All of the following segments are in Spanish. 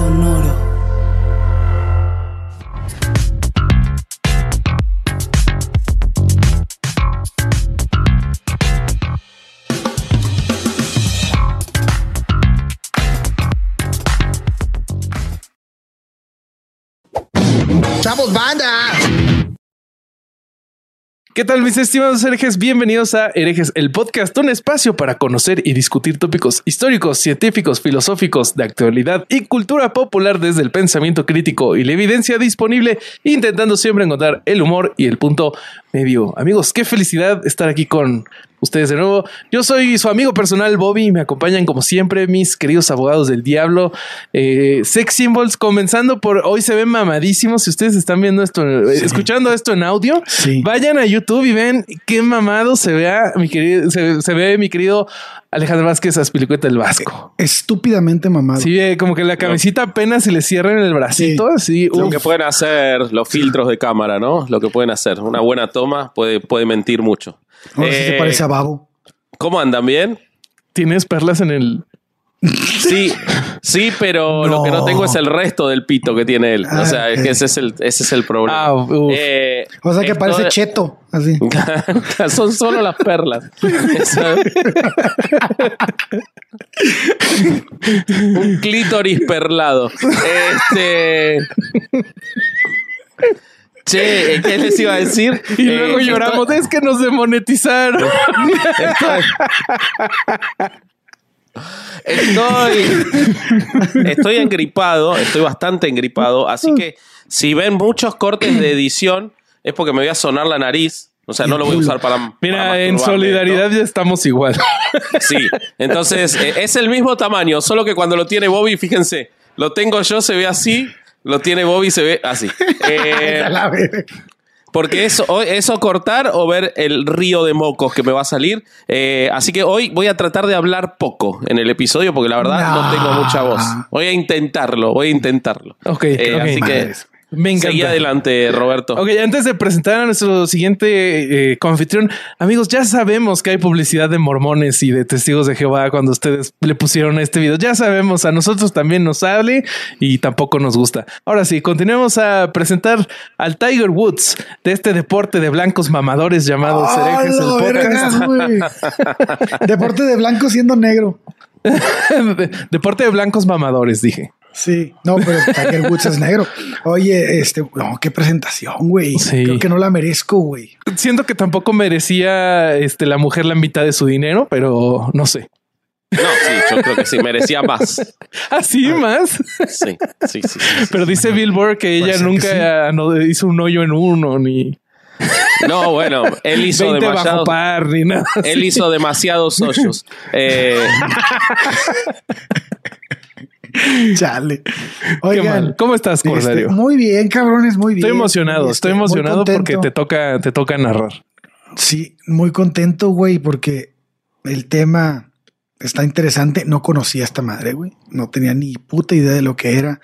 Sonoro. ¿Qué tal mis estimados herejes? Bienvenidos a Herejes, el podcast, un espacio para conocer y discutir tópicos históricos, científicos, filosóficos, de actualidad y cultura popular desde el pensamiento crítico y la evidencia disponible, intentando siempre encontrar el humor y el punto medio. Amigos, qué felicidad estar aquí con ustedes de nuevo. Yo soy su amigo personal Bobby y me acompañan como siempre mis queridos abogados del diablo, eh, sex symbols, comenzando por hoy se ven mamadísimos. Si ustedes están viendo esto, eh, escuchando esto en audio, Sí. vayan a YouTube y ven qué mamado se vea mi querido, se, se ve mi querido Alejandro Vázquez Aspilicueta del Vasco. Estúpidamente mamado. Sí, eh, como que la camisita apenas se le cierra en el bracito, así. Lo que pueden hacer los filtros de cámara, ¿no? Lo que pueden hacer. Una buena toma puede, puede mentir mucho. Ahora sí se Eh, parece a Babo. ¿Cómo andan? ¿Bien? Tienes perlas en el. Sí, sí, pero lo que no No. tengo es el resto del pito que tiene él. Ah, o sea, es ok. que ese es el, ese es el problema. Ah, uf. Eh, O sea que parece cheto. Así. Son solo las perlas. Un clítoris perlado. Este. Che, ¿qué les iba a decir? Y Eh, luego esto- lloramos, es que nos demonetizaron. Estoy, estoy, engripado, estoy bastante engripado, así que si ven muchos cortes de edición es porque me voy a sonar la nariz, o sea, no lo voy a usar para... para Mira, en solidaridad ya estamos igual. Sí, entonces eh, es el mismo tamaño, solo que cuando lo tiene Bobby, fíjense, lo tengo yo, se ve así, lo tiene Bobby, se ve así. Eh, porque eso, o- eso cortar o ver el río de mocos que me va a salir. Eh, así que hoy voy a tratar de hablar poco en el episodio porque la verdad no, No. tengo mucha voz. Voy a intentarlo, voy a intentarlo. Ok, Eh. Así que. Me encanta. seguí adelante, Roberto. Ok, antes de presentar a nuestro siguiente eh, confitrión, amigos, ya sabemos que hay publicidad de mormones y de testigos de Jehová cuando ustedes le pusieron a este video. Ya sabemos, a nosotros también nos sale y tampoco nos gusta. Ahora sí, continuemos a presentar al Tiger Woods de este deporte de blancos mamadores llamado ¡Ah, el podcast. verga, güey! Deporte de blanco siendo negro. De- deporte de blancos mamadores, dije. Sí, no, pero Tiger Woods es negro. Oye, este, no, qué presentación, güey. Sí. Creo que no la merezco, güey. Siento que tampoco merecía este, la mujer la mitad de su dinero, pero no sé. No, sí, yo creo que sí, merecía más. Así más. Sí, sí, sí. sí, sí. Pero dice Billboard que ella ser que nunca no hizo un hoyo en uno, ni No, bueno, él hizo 20 bajo demasiado. par, ni nada. Él hizo demasiados hoyos. Eh, Chale. Qué Oigan, mal. ¿Cómo estás, este, Corsario? muy bien, cabrones, muy bien. estoy emocionado, Este, estoy emocionado porque te toca, te toca narrar. Sí, muy contento, güey, porque el tema está interesante. No conocía a esta madre, güey. No tenía ni puta idea de lo que era.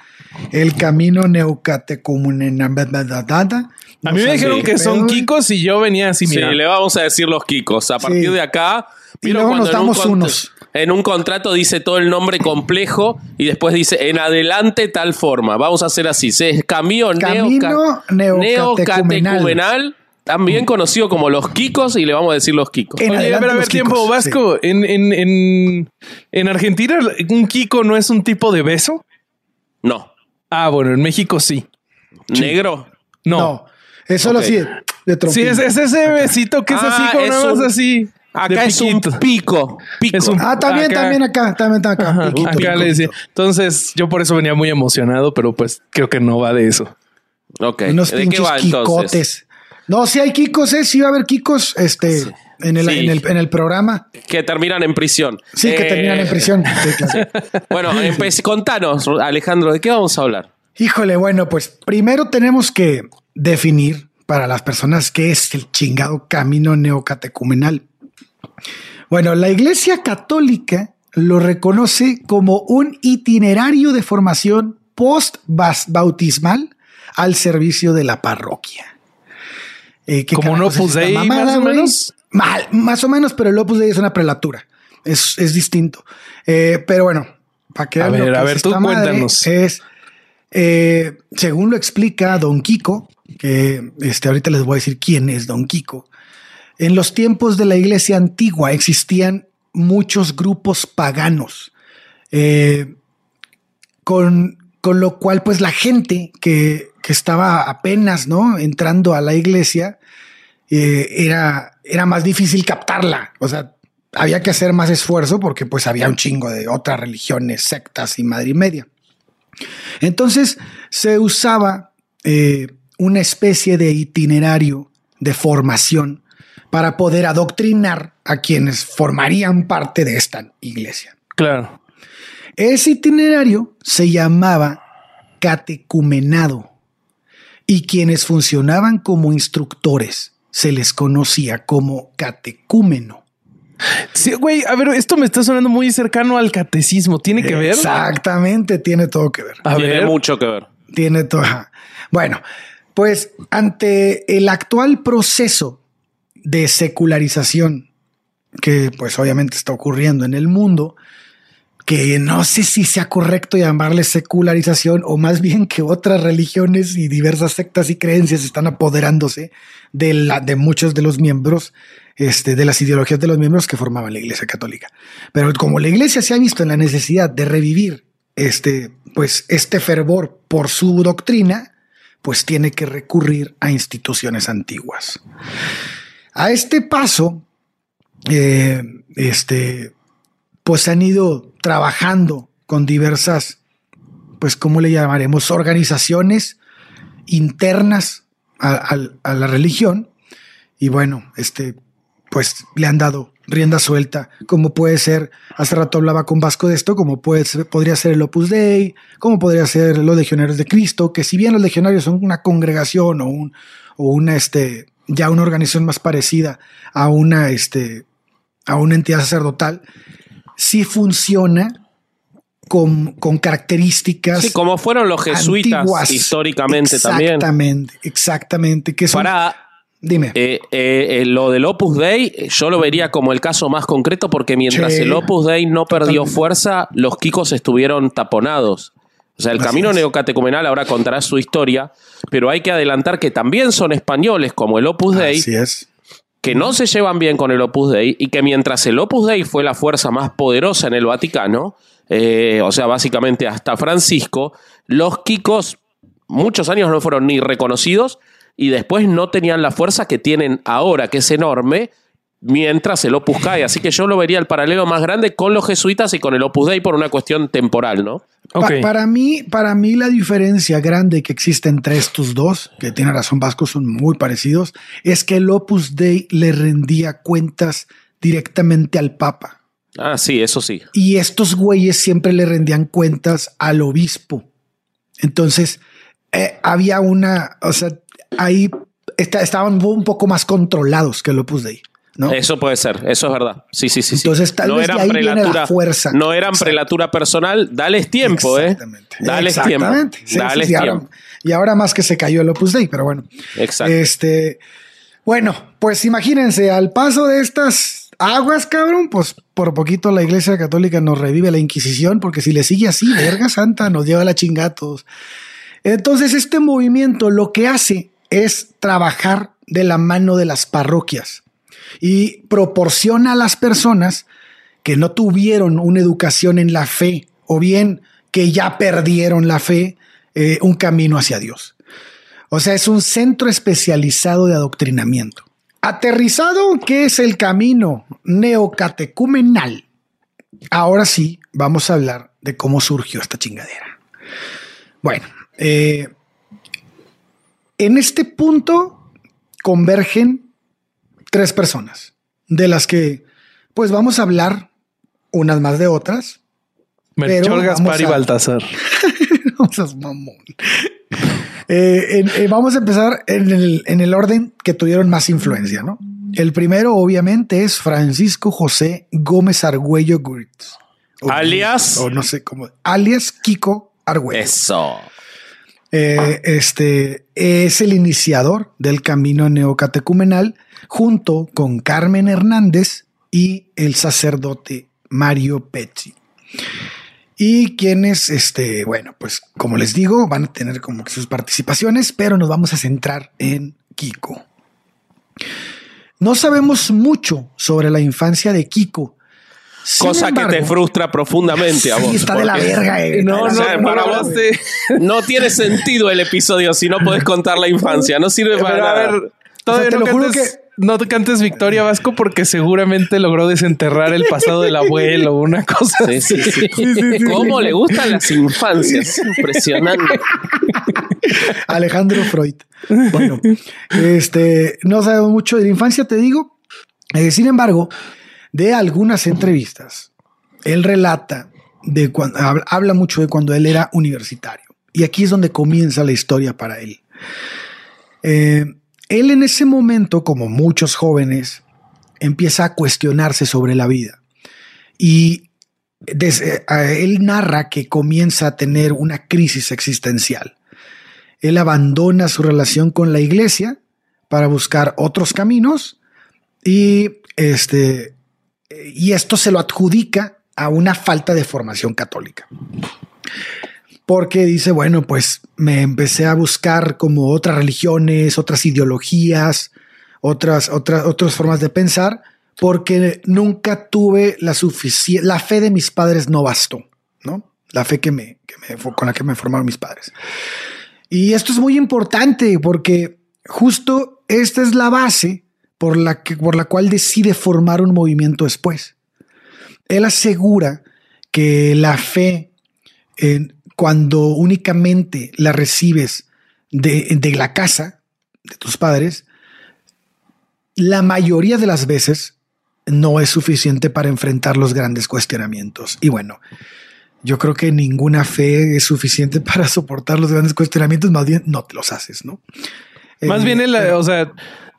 El camino neucatecumenenambadadada. A mí me dijeron que son kikos y yo venía así, Sí, mira. le vamos a decir los Kikos. A partir Sí. de acá. Y ¿vieron luego nos un damos unos. En un contrato dice todo el nombre complejo y después dice en adelante tal forma. Vamos a hacer así. Se es camión Camino neocatecumenal, también conocido como los Kikos, y le vamos a decir los Kikos. En Oye, ver, a ver, tiempo, kikos, Vasco. En, en, en, en Argentina, un kiko no es un tipo de beso. No. Ah, bueno, en México sí. Negro. No. No, es solo Ok. así de, de Sí, trompín. es, es ese besito que es así Ah, como es nada más un- así. Acá es un pico. Pico. Es un- Ah, también, acá. también acá, también está acá. Ajá, piquito, acá le decía. Entonces, yo por eso venía muy emocionado, pero pues creo que no va de eso. Ok. Unos ¿De qué pinches va entonces? quicotes. No, sí hay kikos, eh, sí va a haber kikos este, en, el, Sí. en, el, en el programa. Que terminan en prisión. Sí, que Eh, terminan en prisión. Sí, claro. Bueno, contanos, Alejandro, ¿de qué vamos a hablar? Híjole, bueno, pues primero tenemos que definir para las personas qué es el chingado camino neocatecumenal. Bueno, la Iglesia Católica lo reconoce como un itinerario de formación post-bautismal al servicio de la parroquia. Eh, ¿qué Como un Opus Dei, más o menos. Mal, más o menos, pero el Opus Dei es una prelatura. Es, es distinto. Eh, pero bueno, para que A ver, que a ver, tú cuéntanos. Es, eh, según lo explica Don Kiko, que este, ahorita les voy a decir quién es Don Kiko. En los tiempos de la iglesia antigua existían muchos grupos paganos, eh, con, con lo cual, pues la gente que, que estaba apenas ¿no? entrando a la iglesia eh, era, era más difícil captarla. O sea, había que hacer más esfuerzo porque pues había un chingo de otras religiones, sectas y madre y media. Entonces se usaba eh, una especie de itinerario de formación para poder adoctrinar a quienes formarían parte de esta iglesia. Claro. Ese itinerario se llamaba catecumenado y quienes funcionaban como instructores se les conocía como catecúmeno. Sí, güey, a ver, esto me está sonando muy cercano al catecismo. ¿Tiene que ver? Exactamente, tiene todo que ver. A Tiene ver. mucho que ver. Tiene todo. Bueno, pues ante el actual proceso de secularización que pues obviamente está ocurriendo en el mundo, que no sé si sea correcto llamarle secularización o más bien que otras religiones y diversas sectas y creencias están apoderándose de, la, de muchos de los miembros, este, de las ideologías de los miembros que formaban la Iglesia Católica. Pero como la Iglesia se ha visto en la necesidad de revivir este, pues, este fervor por su doctrina, pues tiene que recurrir a instituciones antiguas. A este paso, eh, este, pues han ido trabajando con diversas, pues, ¿cómo le llamaremos? Organizaciones internas a, la religión. Y bueno, este, pues le han dado rienda suelta, como puede ser, hace rato hablaba con Vasco de esto, como puede podría ser el Opus Dei, como podría ser los Legionarios de Cristo, que si bien los legionarios son una congregación o un, o una, este, ya una organización más parecida a una, este, a una entidad sacerdotal, sí funciona con, con características. Sí, como fueron los jesuitas antiguas. históricamente también. Exactamente, exactamente. Que son, Para dime. eh, eh, eh, lo del Opus Dei, yo lo vería como el caso más concreto porque mientras el Opus Dei no perdió Totalmente. fuerza, los kikos estuvieron taponados. O sea, el Así camino es. neocatecumenal ahora contará su historia, pero hay que adelantar que también son españoles como el Opus Dei, Así es. que no se llevan bien con el Opus Dei y que mientras el Opus Dei fue la fuerza más poderosa en el Vaticano, eh, o sea, básicamente hasta Francisco, los kikos muchos años no fueron ni reconocidos y después no tenían la fuerza que tienen ahora, que es enorme, mientras el Opus cae. Así que yo lo vería el paralelo más grande con los jesuitas y con el Opus Dei por una cuestión temporal, ¿no? Pa- para mí, para mí la diferencia grande que existe entre estos dos, que tiene razón Vasco, son muy parecidos, es que el Opus Dei le rendía cuentas directamente al Papa. Ah, sí, eso sí. Y estos güeyes siempre le rendían cuentas al obispo. Entonces, eh, había una, o sea, ahí está- estaban un poco más controlados que el Opus Dei, ¿no? Eso puede ser, eso es verdad. Sí, sí, sí. Entonces, tal vez de ahí viene la fuerza. No eran Exacto. prelatura personal. Dales tiempo, ¿eh? Exactamente. Dales tiempo. Exactamente. Sí, sí, Dales sí, ahora- tiempo. y ahora más que se cayó el Opus Dei, pero bueno. Exacto. Este, bueno, pues imagínense, al paso de estas aguas, cabrón, pues por poquito la Iglesia Católica nos revive la Inquisición, porque si le sigue así, verga santa, nos lleva la chingada a todos. Entonces, este movimiento lo que hace es trabajar de la mano de las parroquias y proporciona a las personas que no tuvieron una educación en la fe o bien que ya perdieron la fe, eh, un camino hacia Dios. O sea, es un centro especializado de adoctrinamiento. Aterrizado, ¿qué es el camino neocatecumenal? Ahora sí, vamos a hablar de cómo surgió esta chingadera. Bueno, eh, en este punto convergen tres personas, de las que pues vamos a hablar unas más de otras. Melchor, Gaspar vamos y a- Baltasar. No seas mamón. Eh, en- eh, vamos a empezar en el, en el orden que tuvieron más influencia, ¿no? El primero, obviamente, es Francisco José Gómez Argüello Gritz. O- Alias. O no sé cómo. Alias Kiko Argüello. Eso. Eh, este es el iniciador del camino neocatecumenal junto con Carmen Hernández y el sacerdote Mario Pezzi. y quienes, este, bueno, pues como les digo, van a tener como que sus participaciones, pero nos vamos a centrar en Kiko. No sabemos mucho sobre la infancia de Kiko. Sin Cosa que te frustra profundamente a Sí, vos. está de la verga, eh. No, O no, sea, no, para no, vos te- No tiene sentido el episodio si no podés contar la infancia. No sirve para Pero a nada. ver, todavía te no, lo juro cantes, no te cantes Victoria Vasco porque seguramente logró desenterrar el pasado del abuelo o una cosa Sí, sí, sí. así. ¿Cómo le gustan las infancias? Impresionante. Alejandro Freud. Bueno, este, no sabemos mucho de la infancia, te digo. Eh, sin embargo, de algunas entrevistas, él relata de cuando habla, mucho de cuando él era universitario. Y aquí es donde comienza la historia para él. Eh, él en ese momento, como muchos jóvenes, empieza a cuestionarse sobre la vida. Y desde- a- él narra que comienza a tener una crisis existencial. Él abandona su relación con la iglesia para buscar otros caminos y este y esto se lo adjudica a una falta de formación católica. Porque dice, bueno, pues me empecé a buscar como otras religiones, otras ideologías, otras, otras, otras formas de pensar, porque nunca tuve la suficiente, la fe de mis padres no bastó, ¿no? La fe que me, que me, con la que me formaron mis padres. Y esto es muy importante porque justo esta es la base por la, que, por la cual decide formar un movimiento después. Él asegura que la fe, eh, cuando únicamente la recibes de, de la casa de tus padres, la mayoría de las veces no es suficiente para enfrentar los grandes cuestionamientos. Y bueno, yo creo que ninguna fe es suficiente para soportar los grandes cuestionamientos, más bien no te los haces, ¿no? Más Eh, bien el, pero- o sea,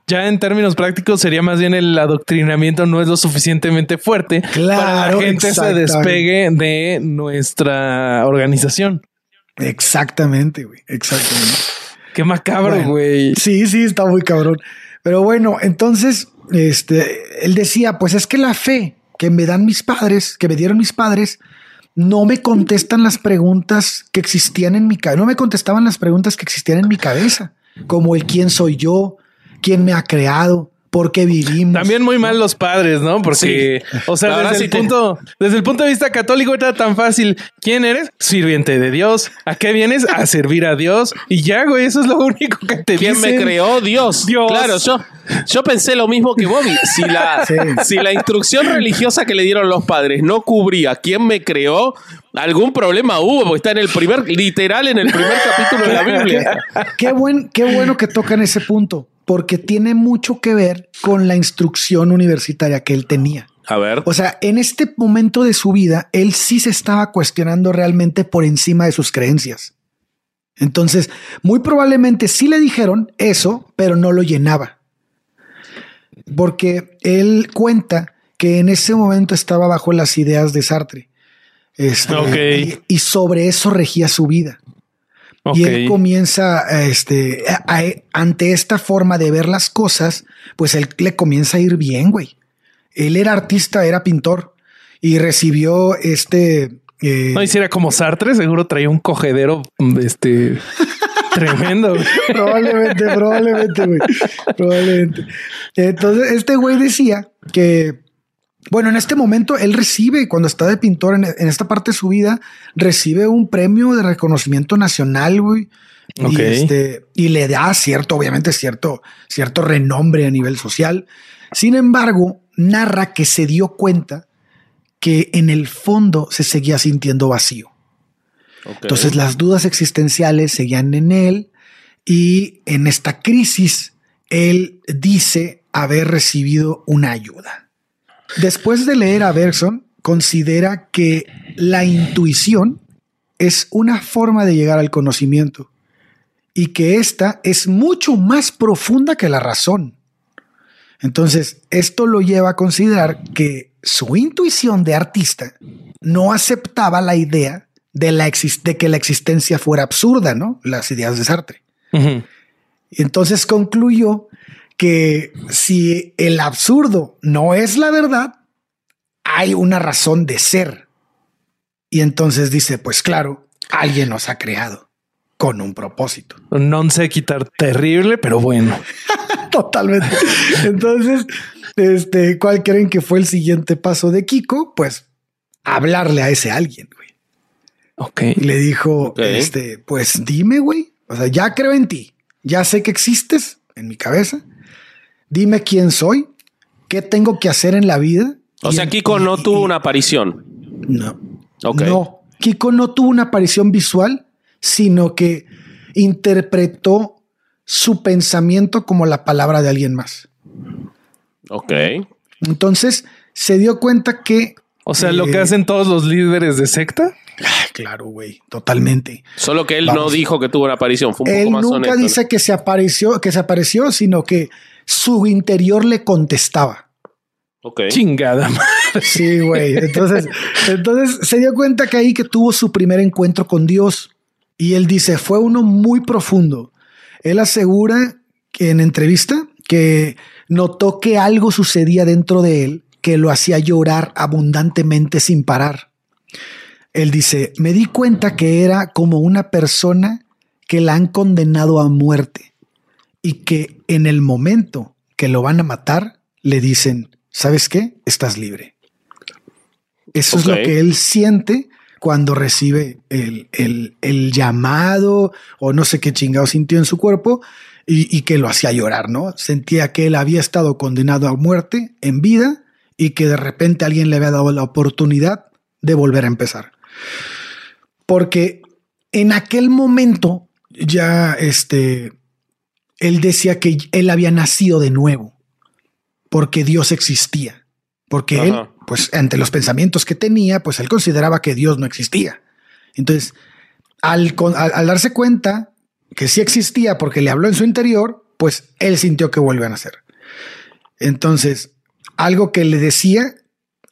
ya en términos prácticos sería más bien el adoctrinamiento no es lo suficientemente fuerte para Claro, la gente se despegue de nuestra organización. Exactamente, güey, exactamente. Qué macabro, Bueno, güey. Sí, sí, está muy cabrón. Pero bueno, entonces, este, él decía, pues es que la fe que me dan mis padres, que me dieron mis padres, no me contestan las preguntas que existían en mi cabeza, no me contestaban las preguntas que existían en mi cabeza, como el quién soy yo, quién me ha creado, por qué vivimos. También muy mal los padres, ¿no? Porque, o sea, desde sí el, te- punto, desde el punto de vista católico era tan fácil. ¿Quién eres? Sirviente de Dios. ¿A qué vienes? A servir a Dios. Y ya, güey, eso es lo único que te ¿Quién me dicen. creó? Dios. Dios. Claro, yo, yo pensé lo mismo que Bobby. Si la, Sí. si la instrucción religiosa que le dieron los padres no cubría quién me creó, algún problema hubo, porque está en el primer, literal, en el primer capítulo de la Biblia. Qué, buen, qué bueno que tocan ese punto, porque tiene mucho que ver con la instrucción universitaria que él tenía. A ver. O sea, en este momento de su vida, él sí se estaba cuestionando realmente por encima de sus creencias. Entonces, muy probablemente sí le dijeron eso, pero no lo llenaba. Porque él cuenta que en ese momento estaba bajo las ideas de Sartre. Este, Ok. y, y sobre eso regía su vida. Y él comienza, este, a- a- ante esta forma de ver las cosas, pues él le comienza a ir bien, güey. Él era artista, era pintor y recibió este. eh, No hiciera como Sartre, seguro traía un cogedero este tremendo. güey. probablemente, probablemente, güey. Probablemente. Entonces, este güey decía que, bueno, en este momento él recibe, cuando está de pintor en, en esta parte de su vida, recibe un premio de reconocimiento nacional, güey. Y, este, y le da cierto, obviamente, cierto, cierto renombre a nivel social. Sin embargo, narra que se dio cuenta que en el fondo se seguía sintiendo vacío. Entonces las dudas existenciales seguían en él y en esta crisis él dice haber recibido una ayuda. Después de leer a Bergson, considera que la intuición es una forma de llegar al conocimiento y que esta es mucho más profunda que la razón. Entonces, esto lo lleva a considerar que su intuición de artista no aceptaba la idea de, la exis- de que la existencia fuera absurda, ¿no? Las ideas de Sartre. Y entonces concluyó que si el absurdo no es la verdad, hay una razón de ser. Y entonces dice, pues claro, alguien nos ha creado con un propósito. No sé quitar terrible, pero bueno. Totalmente. Entonces, este, ¿cuál creen que fue el siguiente paso de Kiko? Pues hablarle a ese alguien, güey. Ok. Y le dijo, este, pues dime, güey. O sea, ya creo en ti. Ya sé que existes en mi cabeza. Dime quién soy, qué tengo que hacer en la vida. O sea, en- Kiko no y- tuvo y- una aparición. No. Ok. No. Kiko no tuvo una aparición visual, sino que interpretó su pensamiento como la palabra de alguien más. Ok. Entonces se dio cuenta que. O sea, lo que Eh, hacen todos los líderes de secta. Ah, claro, güey, totalmente. Solo que él no dijo que tuvo una aparición. Fue un Él poco más nunca honesto. dice que se apareció, que se apareció, sino que su interior le contestaba. Ok. Chingada. madre. Sí, güey. Entonces, entonces se dio cuenta que ahí que tuvo su primer encuentro con Dios. Y él dice, fue uno muy profundo. Él asegura que en entrevista que notó que algo sucedía dentro de él que lo hacía llorar abundantemente sin parar. Él dice, me di cuenta que era como una persona que la han condenado a muerte y que en el momento que lo van a matar, le dicen, ¿sabes qué? Estás libre. Eso es lo que él siente cuando recibe el, el- el llamado o no sé qué chingado sintió en su cuerpo y, y que lo hacía llorar, ¿no? Sentía que él había estado condenado a muerte en vida y que de repente alguien le había dado la oportunidad de volver a empezar. Porque en aquel momento ya este, él decía que él había nacido de nuevo, porque Dios existía, porque él, pues ante los pensamientos que tenía, pues él consideraba que Dios no existía. Entonces, al- al darse cuenta que sí existía porque le habló en su interior, pues él sintió que vuelve a nacer. Entonces, algo que le decía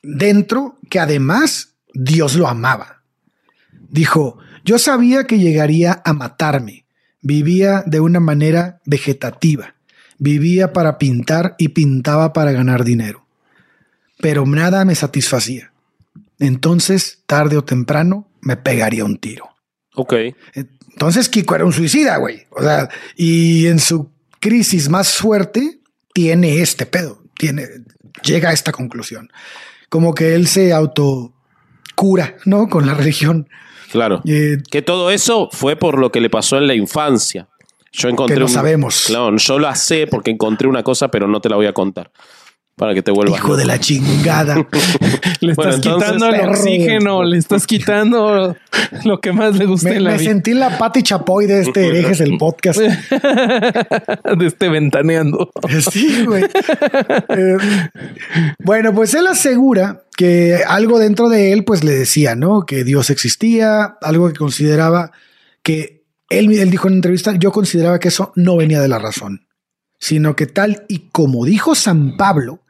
dentro que además Dios lo amaba. Dijo, yo sabía que llegaría a matarme. Vivía de una manera vegetativa. Vivía para pintar y pintaba para ganar dinero. Pero nada me satisfacía. Entonces, tarde o temprano, me pegaría un tiro. Ok. Entonces Kiko era un suicida, güey. O sea, y en su crisis más fuerte tiene este pedo, tiene, llega a esta conclusión. Como que él se auto cura, ¿no? Con la religión. Claro. Eh, Que todo eso fue por lo que le pasó en la infancia. Yo encontré Que no un- sabemos. Claro, yo la sé porque encontré una cosa, pero no te la voy a contar. Para que te vuelvas. hijo de la chingada. Le Bueno, estás entonces, quitando el perro. oxígeno, le estás quitando lo que más le gusta me, en la me vida. sentí la Pati Chapoy de este herejes el podcast. de este ventaneando. Sí, güey. Eh, bueno, pues él asegura que algo dentro de él, pues le decía, ¿no? Que Dios existía, algo que consideraba que él, él dijo en entrevista, yo consideraba que eso no venía de la razón, sino que tal y como dijo San Pablo,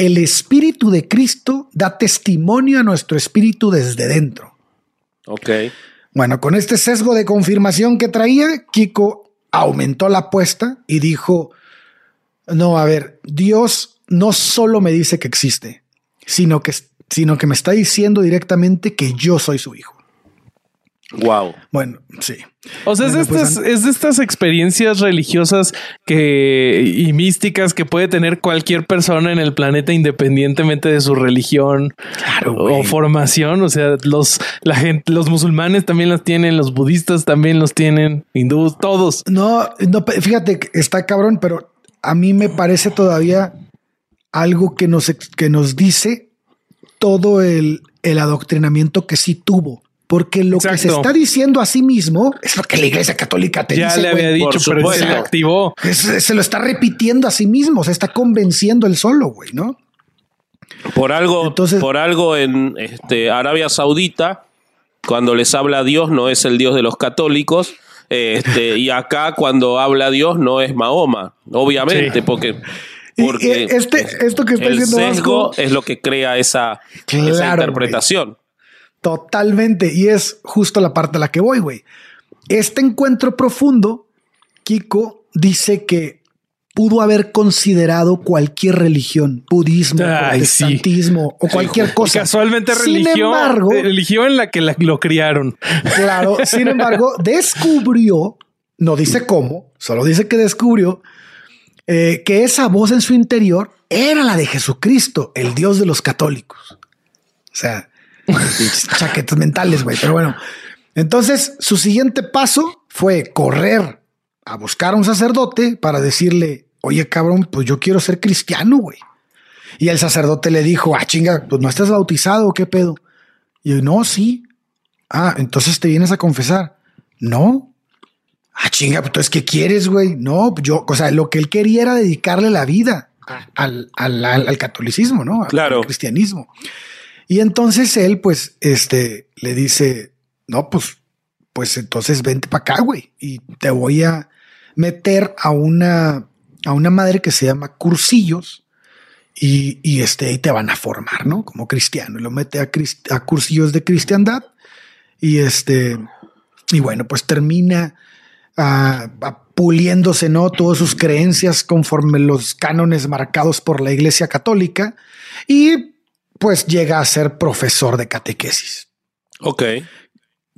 el Espíritu de Cristo da testimonio a nuestro espíritu desde dentro. Ok. Bueno, con este sesgo de confirmación que traía, Kiko aumentó la apuesta y dijo, no, a ver, Dios no solo me dice que existe, sino que, sino que me está diciendo directamente que yo soy su hijo. Wow. Bueno, sí. O sea, Bueno, es, de pues, estas, es de estas experiencias religiosas que y místicas que puede tener cualquier persona en el planeta independientemente de su religión Claro, o formación. O sea, los la gente, los musulmanes también las tienen, los budistas también los tienen, hindús, todos. No, no, fíjate, que está cabrón, pero a mí me parece todavía algo que nos, que nos dice todo el, el adoctrinamiento que sí tuvo. Porque lo que se está diciendo a sí mismo es lo que la iglesia católica te ya dice. le güey. había dicho, por pero se le activó. Es- se lo está repitiendo a sí mismo, se está convenciendo él solo, güey, ¿no? Por algo, Entonces- por algo en este, Arabia Saudita, cuando les habla Dios, no es el Dios de los católicos. Este, y acá, cuando habla Dios, no es Mahoma, obviamente, Sí. porque, Y- porque y este, esto que está el diciendo sesgo Vasco, es lo que crea esa, esa Claro, interpretación. Totalmente, y es justo la parte a la que voy, güey. Este encuentro profundo, Kiko dice que pudo haber considerado cualquier religión, budismo, Ay, sí. protestantismo o cualquier cosa. Casualmente Sin religión, embargo, eh, religión en la que la- lo criaron. Claro, sin embargo, descubrió, no dice cómo, solo dice que descubrió eh, que esa voz en su interior era la de Jesucristo, el Dios de los católicos. O sea, chaquetas mentales, güey. Pero bueno, entonces su siguiente paso fue correr a buscar a un sacerdote para decirle, oye, cabrón, pues yo quiero ser cristiano, güey. Y el sacerdote le dijo, ah, chinga, pues no estás bautizado, ¿o ¿qué pedo? Y yo, no, sí. Ah, entonces te vienes a confesar. No. Ah, chinga, pues entonces, ¿qué quieres, güey? No, pues yo, o sea, lo que él quería era dedicarle la vida al, al- al- al catolicismo, ¿no? Claro. Al cristianismo. Y entonces él, pues, este, le dice, no, pues, pues entonces vente para acá, güey, y te voy a meter a una, a una madre que se llama Cursillos y, y este, y te van a formar, ¿no? Como cristiano, y lo mete a, a cursillos de cristiandad y este, y bueno, pues termina ah, ah, puliéndose, ¿no? Todas sus creencias conforme los cánones marcados por la Iglesia Católica y pues llega a ser profesor de catequesis. Ok.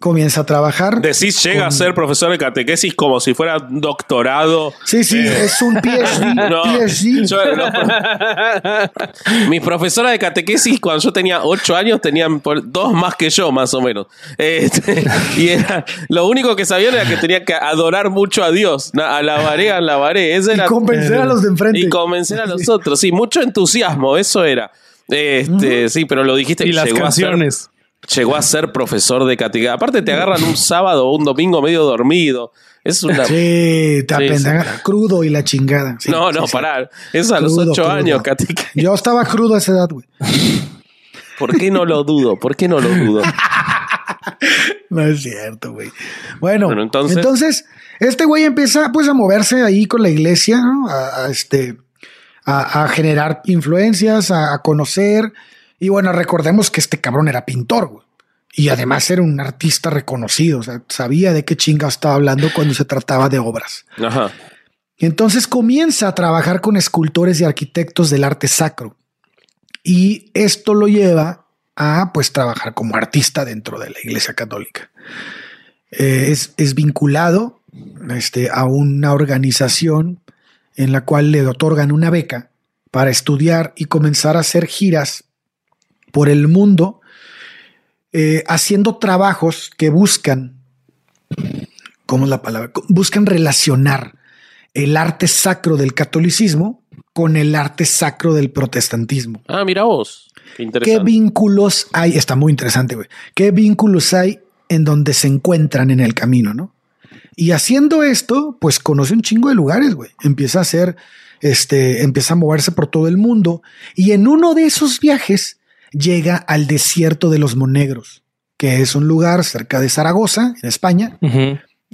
Comienza a trabajar. Decís, llega a ser profesor de catequesis como si fuera un doctorado. Sí, sí, es un PhD. No, PhD. yo- no. Mis profesoras de catequesis, cuando yo tenía ocho años, tenían dos más que yo, más o menos. Este, y era, lo único que sabían era que tenía que adorar mucho a Dios. Alabaré, alabaré. Ese y era, convencer a los de enfrente. y convencer a los otros. Sí, mucho entusiasmo, eso era. Este, Sí, pero lo dijiste. Y las llegó a ser- canciones. llegó a ser profesor de catequesis. Aparte, te agarran un sábado o un domingo medio dormido. Es una. Sí, te Sí, crudo y la chingada. Sí, no, no, pará. Es a los ocho crudo. años, catequesis. Yo estaba crudo a esa edad, güey. ¿Por qué no lo dudo? ¿Por qué no lo dudo? No es cierto, güey. Bueno, Bueno, entonces- entonces, este güey empieza pues a moverse ahí con la iglesia, ¿no? A, a, este, a, a generar influencias, a, a conocer. Y bueno, recordemos que este cabrón era pintor, güey. Y además era un artista reconocido, o sea, sabía de qué chinga estaba hablando cuando se trataba de obras. Ajá. Y entonces comienza a trabajar con escultores y arquitectos del arte sacro. Y esto lo lleva a pues trabajar como artista dentro de la Iglesia Católica. Eh, es, es vinculado este, a una organización en la cual le otorgan una beca para estudiar y comenzar a hacer giras por el mundo, eh, haciendo trabajos que buscan, ¿cómo es la palabra? Buscan relacionar el arte sacro del catolicismo con el arte sacro del protestantismo. Ah, mira vos. Qué ¿Qué vínculos hay? Está muy interesante, güey. ¿Qué vínculos hay en donde se encuentran en el camino, no? Y haciendo esto, pues conoce un chingo de lugares, güey. Empieza a hacer, este, empieza a moverse por todo el mundo. Y en uno de esos viajes llega al desierto de los Monegros, que es un lugar cerca de Zaragoza, en España.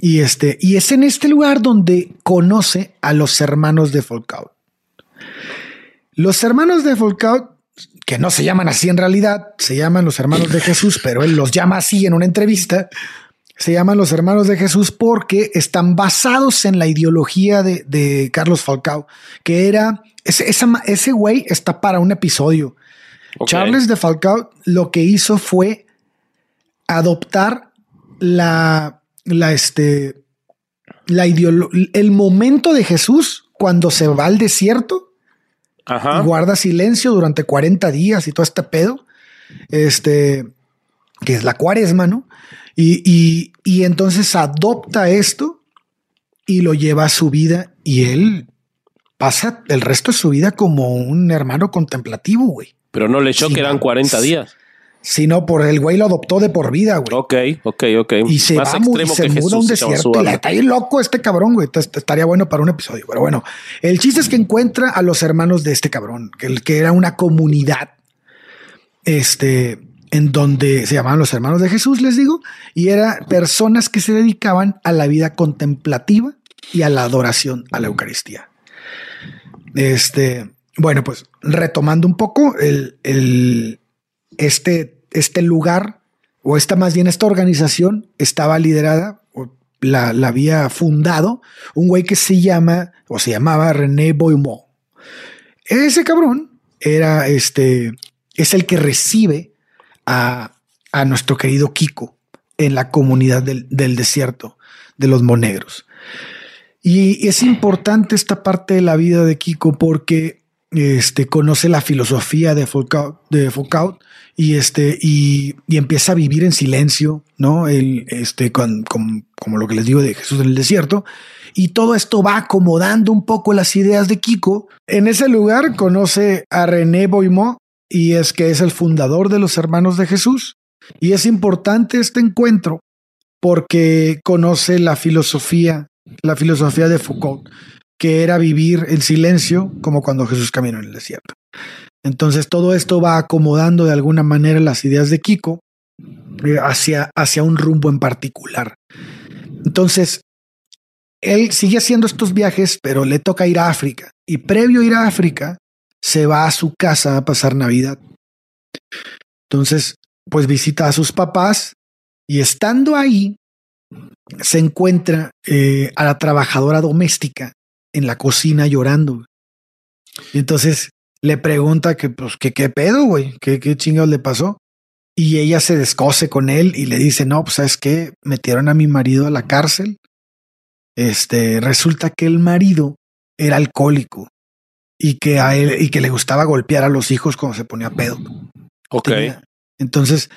Y este, y es en este lugar donde conoce a los hermanos de Folcau. Los hermanos de Folcau, que no se llaman así en realidad, se llaman los hermanos de Jesús, pero él los llama así en una entrevista. Se llaman los hermanos de Jesús porque están basados en la ideología de, de Carlos Falcao, que era ese, esa ese güey está para un episodio. Charles de Falcao lo que hizo fue adoptar la, la, este, la el momento de Jesús cuando se va al desierto Ajá. y guarda silencio durante 40 días y todo este pedo, este, que es la cuaresma, ¿no? Y, y, y entonces adopta esto y lo lleva a su vida y él pasa el resto de su vida como un hermano contemplativo, güey. Pero no leyó Sí, que eran no. 40 días. Sino por el güey lo adoptó de por vida, güey. Ok, ok, ok. Y se Más va y se que muda a un desierto. y. Está bien loco este cabrón, güey. Estaría bueno para un episodio. Pero bueno, el chiste es que encuentra a los hermanos de este cabrón, que, que era una comunidad, este, en donde se llamaban los hermanos de Jesús, les digo, y eran personas que se dedicaban a la vida contemplativa y a la adoración a la Eucaristía. Este, bueno, pues retomando un poco el, el- este, este lugar o esta más bien esta organización estaba liderada o la, la había fundado un güey que se llama o se llamaba René Boimont. Ese cabrón era este, es el que recibe a, nuestro querido Kiko en la comunidad del, del desierto de los monegros. Y es importante esta parte de la vida de Kiko porque este, conoce la filosofía de Foucault, de y, este, y, y empieza a vivir en silencio, ¿no? Este, con, como lo que les digo de Jesús en el desierto. Y todo esto va acomodando un poco las ideas de Kiko. En ese lugar conoce a René Boimont y es que es el fundador de los Hermanos de Jesús. Y es importante este encuentro porque conoce la filosofía, la filosofía de Foucault, que era vivir en silencio como cuando Jesús caminó en el desierto. Entonces todo esto va acomodando de alguna manera las ideas de Kiko eh, hacia, hacia un rumbo en particular. Entonces, él sigue haciendo estos viajes, pero le toca ir a África. Y previo a ir a África, se va a su casa a pasar Navidad. Entonces, pues visita a sus papás y estando ahí, se encuentra eh, a la trabajadora doméstica en la cocina llorando. Y entonces le pregunta que, pues, qué pedo, güey, qué, qué chingados le pasó. Y ella se descose con él y le dice, no, pues sabes qué, metieron a mi marido a la cárcel. Este, resulta que el marido era alcohólico y que a él, y que le gustaba golpear a los hijos cuando se ponía pedo. Ok. Tenía- Entonces,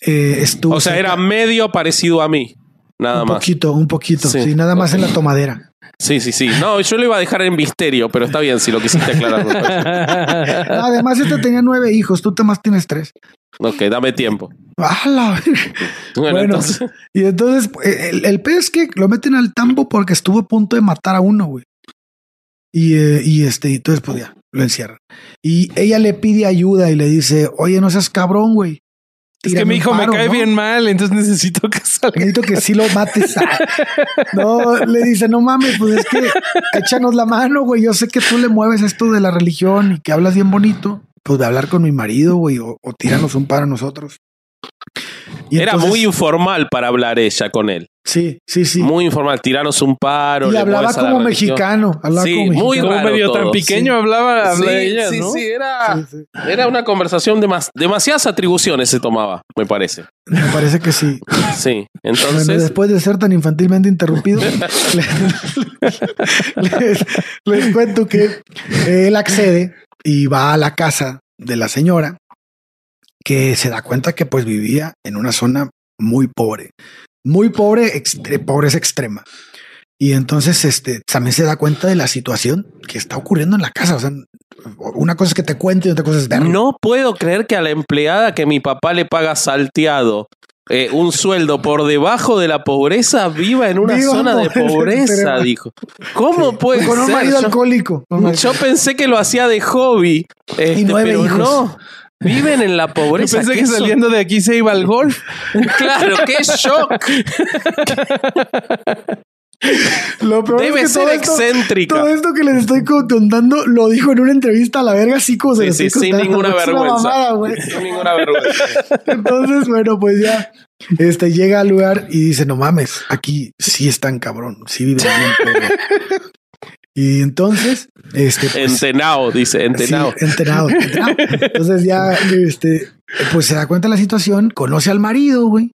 eh, estuvo. O sea, era medio parecido a mí. Nada un más. poquito, un poquito. Sí. Sí, nada más en la tomadera. Sí, sí, sí. No, yo lo iba a dejar en misterio, pero está bien si lo quisiste aclarar. Además, este tenía nueve hijos, tú más tienes tres. ok, dame tiempo. ¡Hala! Bueno, Bueno, entonces. y entonces eh, el, el pez que lo meten al tambo porque estuvo a punto de matar a uno, güey. Y, eh, y este, y entonces pues ya, lo encierran. Y ella le pide ayuda y le dice, oye, no seas cabrón, güey. Es que mi hijo me cae ¿no? bien mal, entonces necesito que salga. Necesito que sí lo mates. no, le dice, no mames, pues es que échanos la mano, güey. Yo sé que tú le mueves esto de la religión y que hablas bien bonito. Pues de hablar con mi marido, güey, o, o tíranos un paro a nosotros. Y Era entonces- muy informal para hablar ella con él. Sí, sí, sí. Muy informal. Tiranos un paro. y le hablaba como religión. mexicano. Hablaba Sí, como muy mexicano. Raro medio tan pequeño sí. hablaba, habla Sí, ella, sí, ¿no? sí, era, Sí, sí. era una conversación de más, demasiadas atribuciones se tomaba, me parece. Me parece que sí. Sí, Bueno, entonces, después de ser tan infantilmente interrumpido, les, les- les cuento que él accede y va a la casa de la señora que se da cuenta que pues vivía en una zona muy pobre, muy pobre, extre- pobreza extrema. Y entonces este también se da cuenta de la situación que está ocurriendo en la casa. O sea, una cosa es que te cuente y otra cosa es verlo. no puedo creer que a la empleada que mi papá le paga salteado eh, un sueldo por debajo de la pobreza viva en una Viva zona de pobreza dijo. ¿Cómo puede con un marido Yo- alcohólico. Yo pensé que lo hacía de hobby. este, nueve pero hijos. no. Viven en la Yo pobreza. pensé ¿Qué que son? saliendo de aquí se iba al golf. Claro, qué shock. Lo peor Debe es que todo ser esto, excéntrica. todo esto que les estoy contando lo dijo en una entrevista a la verga, así como se Sí, sí, sin ninguna vergüenza. mamada, güey. Sin ninguna vergüenza. Entonces, bueno, pues ya este llega al lugar y dice, no mames, aquí sí están cabrón, sí viven bien pobre". Y entonces, este, pues, Entenao, dice, entenao. Sí, enterado, enterado. Entonces ya, este, pues se da cuenta de la situación, conoce al marido, güey.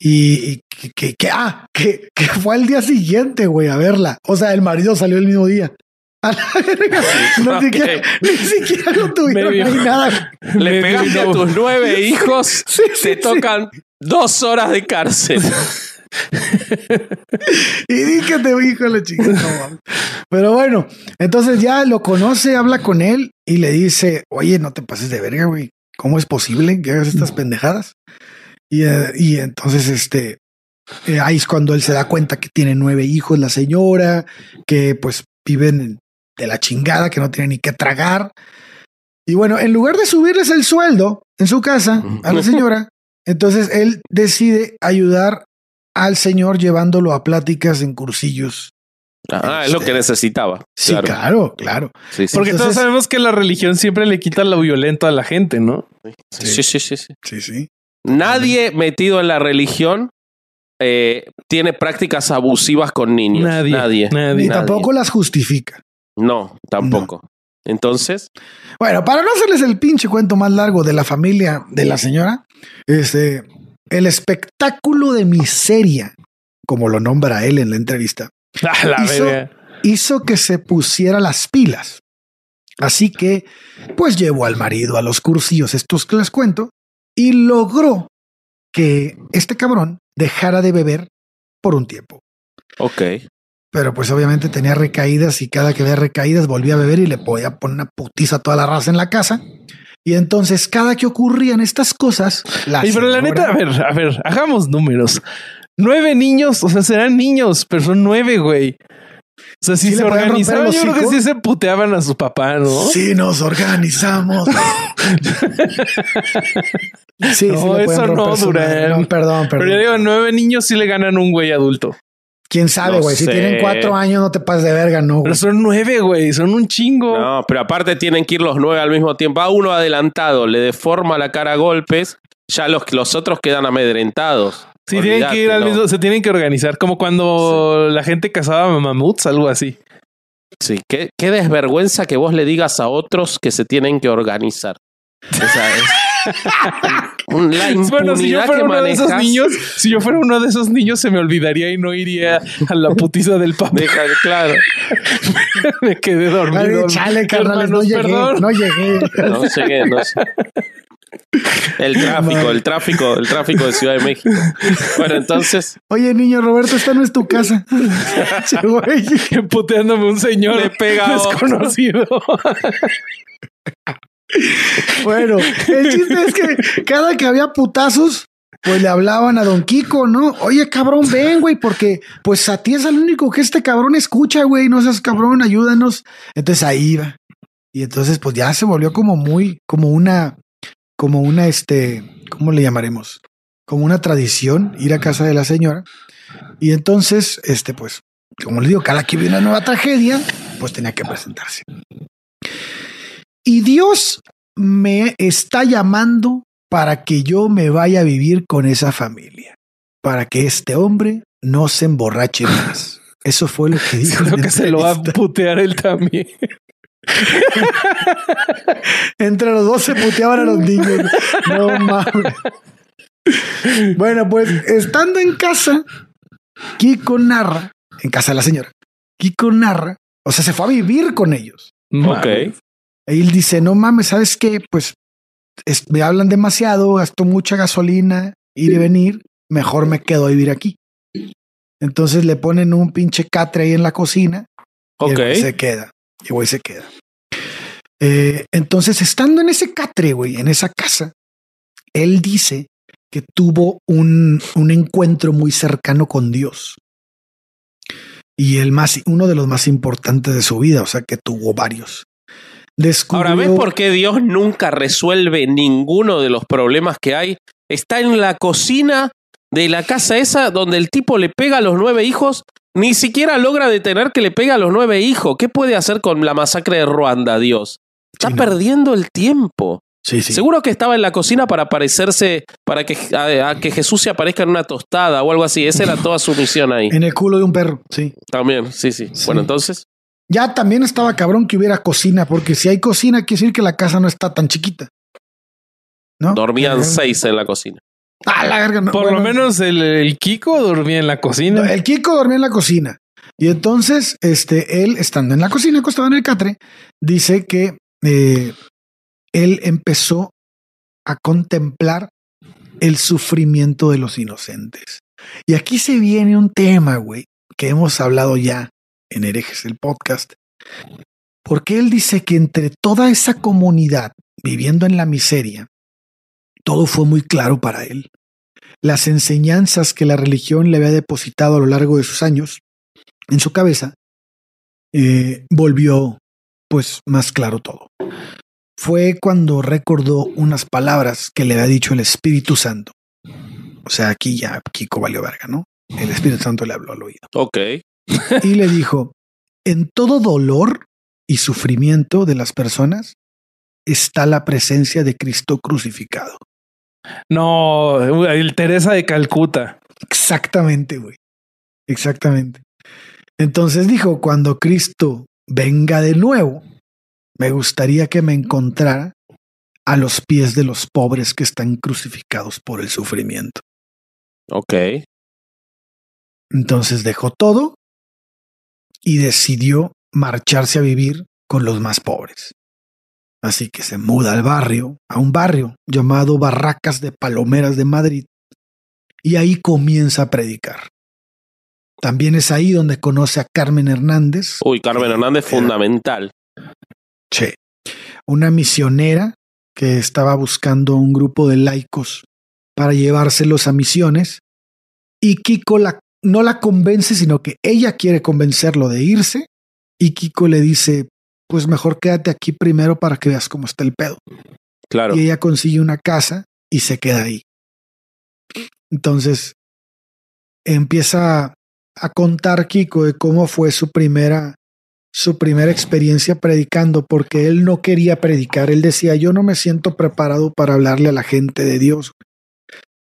Y, y que, que, que- ah, que, que fue al día siguiente, güey, a verla. O sea, el marido salió el mismo día. A la verga. No, Ok. siquiera, ni siquiera lo tuvieron ahí nada. Le pegaste a tus nueve hijos, Sí, sí, te sí. tocan dos horas de cárcel. Y dije, te hijo la chica. Pero bueno, entonces ya lo conoce, habla con él y le dice, oye, no te pases de verga, güey. ¿Cómo es posible que hagas estas pendejadas? Y, eh, y entonces, este, eh, ahí es cuando él se da cuenta que tiene nueve hijos, la señora, que pues viven en- de la chingada, que no tienen ni qué tragar. Y bueno, en lugar de subirles el sueldo en su casa a la señora, entonces él decide ayudar al señor llevándolo a pláticas en cursillos. Ah, es lo que necesitaba. Sí, Claro. claro, claro. Sí, sí. Porque todos sabemos que la religión siempre le quita lo violento a la gente, ¿no? Sí, sí, sí, sí. Sí, sí. Nadie metido en la religión eh, tiene prácticas abusivas con niños. Nadie, Nadie. nadie. Ni Nadie. tampoco las justifica. No, tampoco. Entonces, Bueno, para no hacerles el pinche cuento más largo de la familia de la señora, este, el espectáculo de miseria, como lo nombra él en la entrevista, la hizo, hizo que se pusiera las pilas. Así que, pues llevó al marido a los cursillos estos que les cuento y logró que este cabrón dejara de beber por un tiempo. ok. Pero pues obviamente tenía recaídas y cada que había recaídas volvía a beber y le podía poner una putiza a toda la raza en la casa. Y entonces cada que ocurrían estas cosas, la Y pero la neta, a ver, a ver, hagamos números. Nueve niños, o sea, serán niños, pero son nueve, güey. O sea, si ¿Sí se organizaban, yo creo que sí se puteaban a su papá, ¿no? Sí, nos organizamos. sí, No, eso no. Durán. No, perdón, Pero perdón. yo digo, nueve niños sí le ganan un güey adulto. Quién sabe, No güey. Si sé. tienen cuatro años, no te pases de verga, no. Pero son nueve, güey, son un chingo. No, pero aparte tienen que ir los nueve al mismo tiempo. A uno adelantado, le deforma la cara a golpes, ya los, los otros quedan amedrentados. Sí, tienen que ir al mismo, se tienen que organizar, como cuando la gente cazaba mamuts, algo así. Sí, qué, qué desvergüenza que vos le digas a otros que se tienen que organizar. O sea, es- Un- la impunidad Bueno, si yo fuera uno de esos niños, si yo fuera uno de esos niños, se me olvidaría y no iría a la putiza del papá. Deja, claro, me quedé dormido. Ay, chale, carnales, no llegué, perdón. no llegué. no no sé. El tráfico, el tráfico, el tráfico de Ciudad de México. Bueno, entonces Oye, niño Roberto, esta no es tu casa. Puteándome un señor Le pega desconocido. Bueno, el chiste es que cada que había putazos, pues le hablaban a don Kiko, ¿no? Oye, cabrón, ven, güey, porque pues a ti es el único que este cabrón escucha, güey, no seas cabrón, ayúdanos. Entonces ahí iba. Y entonces pues ya se volvió como muy, como una, como una, este, ¿cómo le llamaremos? Como una tradición ir a casa de la señora. Y entonces, este, pues, como le digo, cada que había una nueva tragedia, pues tenía que presentarse. Y Dios me está llamando para que yo me vaya a vivir con esa familia, para que este hombre no se emborrache más. Eso fue lo que dijo. Creo que se lo va a putear él también. Entre los dos se puteaban a los niños. No mames. Bueno, pues estando en casa, Kiko narra, en casa de la señora, Kiko narra, o sea, se fue a vivir con ellos. Ok. Él dice, no mames, ¿sabes qué? Pues es- me hablan demasiado, gasto mucha gasolina, ir y venir, mejor me quedo a vivir aquí. Entonces le ponen un pinche catre ahí en la cocina y se queda. Y güey se queda. Eh, entonces, estando en ese catre, güey, en esa casa, él dice que tuvo un, un encuentro muy cercano con Dios. Y el más, uno de los más importantes de su vida, o sea que tuvo varios. Descubrió, Ahora, ¿ves por qué Dios nunca resuelve ninguno de los problemas que hay? Está en la cocina de la casa esa donde el tipo le pega a los nueve hijos, ni siquiera logra detener que le pega a los nueve hijos. ¿Qué puede hacer con la masacre de Ruanda, Dios? Está Sí, no. perdiendo el tiempo. Sí, sí. Seguro que estaba en la cocina para aparecerse, para que, a, a que Jesús se aparezca en una tostada o algo así. Esa era toda su misión ahí. En el culo de un perro, sí. También, sí. Sí. Bueno, entonces, Ya también estaba cabrón que hubiera cocina, porque si hay cocina, quiere decir que la casa no está tan chiquita. ¿No? dormían seis en la cocina. Ah, la verga, no, Por bueno, lo menos el, el Kiko dormía en la cocina. El Kiko dormía en la cocina. Y entonces, este, él, estando en la cocina, acostado en el catre, dice que eh, él empezó a contemplar el sufrimiento de los inocentes. Y aquí se viene un tema, güey, que hemos hablado ya en Herejes el podcast. Porque él dice que entre toda esa comunidad viviendo en la miseria, todo fue muy claro para él. Las enseñanzas que la religión le había depositado a lo largo de sus años en su cabeza, eh, volvió pues más claro todo. Fue cuando recordó unas palabras que le había dicho el Espíritu Santo. O sea, aquí ya Kiko valió verga, ¿no? El Espíritu Santo le habló al oído Ok. Y le dijo, en todo dolor y sufrimiento de las personas está la presencia de Cristo crucificado. No, el Teresa de Calcuta. Exactamente, güey. Exactamente. Entonces dijo, cuando Cristo venga de nuevo, me gustaría que me encontrara a los pies de los pobres que están crucificados por el sufrimiento. Ok. Entonces dejó todo y decidió marcharse a vivir con los más pobres. Así que se muda al barrio, a un barrio llamado Barracas de Palomeras de Madrid, y ahí comienza a predicar. También es ahí donde conoce a Carmen Hernández. Uy, Carmen Hernández, fundamental. Sí. Una misionera que estaba buscando un grupo de laicos para llevárselos a misiones. Y Kiko la, no la convence, sino que ella quiere convencerlo de irse. Y Kiko le dice, pues mejor quédate aquí primero para que veas cómo está el pedo. Claro. Y ella consigue una casa y se queda ahí. Entonces empieza a contar Kiko de cómo fue su primera su primera experiencia predicando porque él no quería predicar, él decía, yo no me siento preparado para hablarle a la gente de Dios.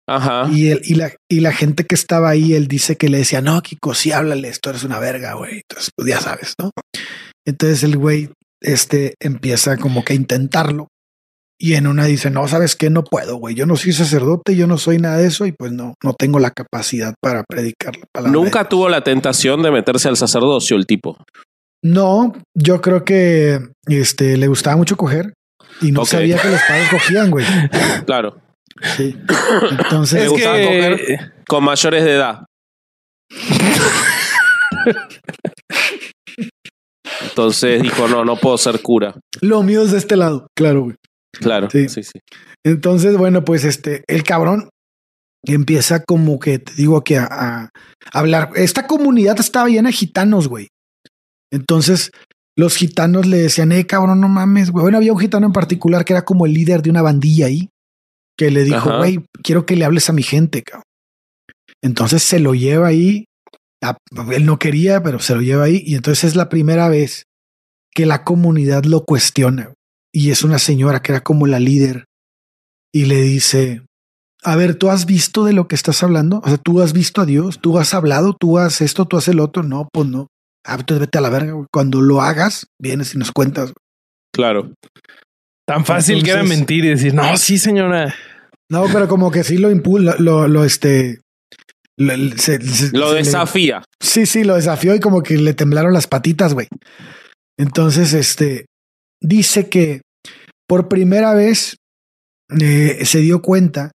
Ajá. Y, él, y, la, y la gente que estaba ahí, él dice que le decía, no, Kiko, sí, háblale, esto eres una verga, güey. Entonces, pues ya sabes, ¿no? Entonces el güey este, empieza como que a intentarlo. Y en una dice, no, ¿sabes qué? No puedo, güey. Yo no soy sacerdote, yo no soy nada de eso y pues no, no tengo la capacidad para predicar la palabra. Nunca tuvo la tentación de meterse al sacerdocio el tipo. No, yo creo que este, le gustaba mucho coger y no sabía que los padres cogían, güey. Claro. Sí. Entonces, Me Es gustaba que coger con mayores de edad. Entonces dijo, no, no puedo ser cura. lo mío es de este lado, claro, güey. Claro. Sí. Sí, sí. Entonces, bueno, pues este, el cabrón empieza como que te digo que a, a hablar. Esta comunidad estaba llena de gitanos, güey. Entonces, los gitanos le decían, eh, cabrón, no mames, güey. Bueno, había un gitano en particular que era como el líder de una bandilla ahí, que le dijo, güey, quiero que le hables a mi gente, cabrón. Entonces se lo lleva ahí. A- él no quería, pero se lo lleva ahí. Y entonces es la primera vez que la comunidad lo cuestiona. Y es una señora que era como la líder. Y le dice, a ver, ¿tú has visto de lo que estás hablando? O sea, ¿tú has visto a Dios? ¿Tú has hablado? ¿Tú has esto? ¿Tú has el otro? No, pues no. Ah, entonces vete a la verga. güey. Cuando lo hagas, vienes y nos cuentas. Claro. tan fácil que era Entonces- mentir y decir, no, sí, señora. No, pero como que sí lo impulsa, lo, lo, este... Lo, se- se- Lo se le- desafía. Sí, sí, lo desafió y como que le temblaron las patitas, güey. Entonces, este dice que por primera vez eh, se dio cuenta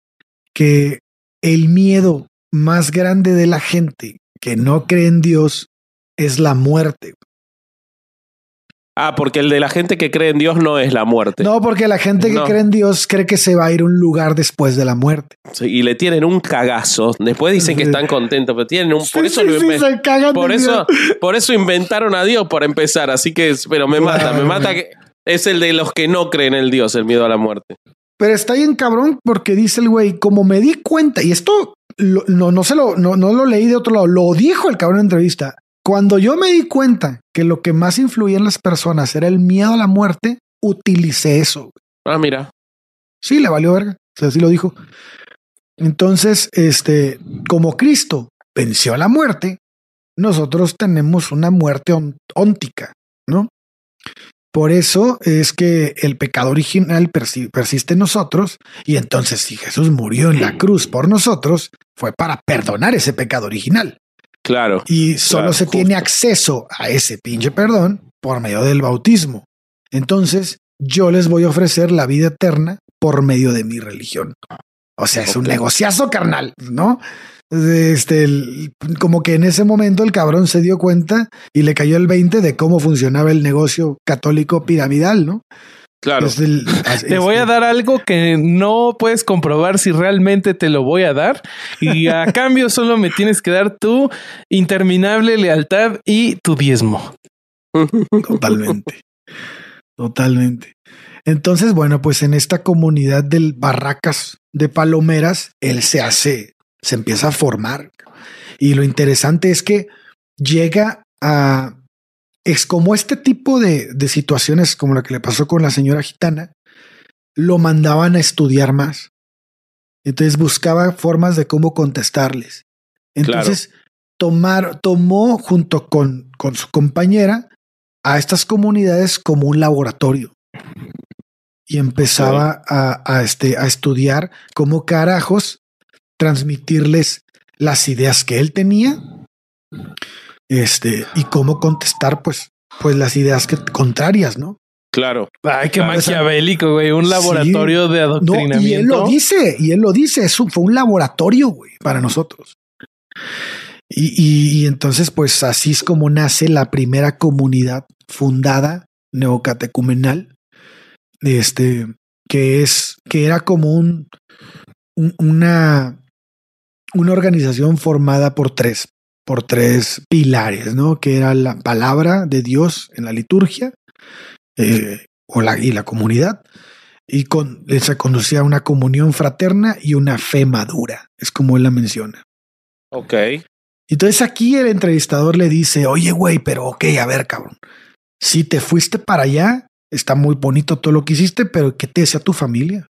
que el miedo más grande de la gente que no cree en Dios es la muerte. Ah, porque el de la gente que cree en Dios no es la muerte. No, porque la gente que No. cree en Dios cree que se va a ir a un lugar después de la muerte. Sí, Y le tienen un cagazo. Después dicen que están contentos, pero tienen un. Por eso sí, lo sí, inven- se cagan Por eso, miedo. por eso inventaron a Dios para empezar. Así que, pero me mata, me mata que es el de los que no creen en Dios, el miedo a la muerte. Pero está bien cabrón porque dice el güey, como me di cuenta, y esto lo- no, no se lo, no, no lo leí de otro lado, lo dijo el cabrón en entrevista. Cuando yo me di cuenta que lo que más influía en las personas era el miedo a la muerte, utilicé eso. Ah, mira. Sí, le valió verga. O sea, así lo dijo. Entonces, este, como Cristo venció a la muerte, nosotros tenemos una muerte on- óntica, ¿no? Por eso es que el pecado original persi- persiste en nosotros y entonces si Jesús murió en la cruz por nosotros, fue para perdonar ese pecado original. Claro. Y solo Claro, se justo. tiene acceso a ese pinche perdón por medio del bautismo. Entonces, yo les voy a ofrecer la vida eterna por medio de mi religión. O sea, es un negociazo carnal, ¿no? Este, el- como que en ese momento el cabrón se dio cuenta y le cayó el 20 de cómo funcionaba el negocio católico piramidal, ¿no? Claro. Es el- Te voy a dar algo que no puedes comprobar si realmente te lo voy a dar. Y a cambio solo me tienes que dar tu interminable lealtad y tu diezmo. Totalmente. Totalmente. Entonces, bueno, pues en esta comunidad del Barracas de Palomeras, él se hace, se empieza a formar. Y lo interesante es que llega a... Es como este tipo de, de situaciones, como la que le pasó con la señora gitana, lo mandaban a estudiar más. Entonces buscaba formas de cómo contestarles. Entonces, tomar, tomó junto con, con su compañera a estas comunidades como un laboratorio y empezaba a, a, este, a estudiar cómo carajos transmitirles las ideas que él tenía este, y cómo contestar, pues, pues las ideas que, contrarias, ¿no? Claro. Ay, qué maquiavélico, güey. Un laboratorio sí. de adoctrinamiento. No, y él lo dice, y él lo dice. Eso fue un laboratorio, güey, para nosotros. Y, y, y, entonces, pues así es como nace la primera comunidad fundada neocatecumenal, este, que es, que era como un, un una, una organización formada por tres, por tres pilares, ¿no? Que era la palabra de Dios en la liturgia, eh, o la, y la comunidad, y con, se conducía a una comunión fraterna y una fe madura, es como él la menciona. Ok. Entonces aquí el entrevistador le dice, oye, güey, pero ok, a ver, cabrón, si te fuiste para allá, está muy bonito todo lo que hiciste, pero ¿qué te decía tu familia?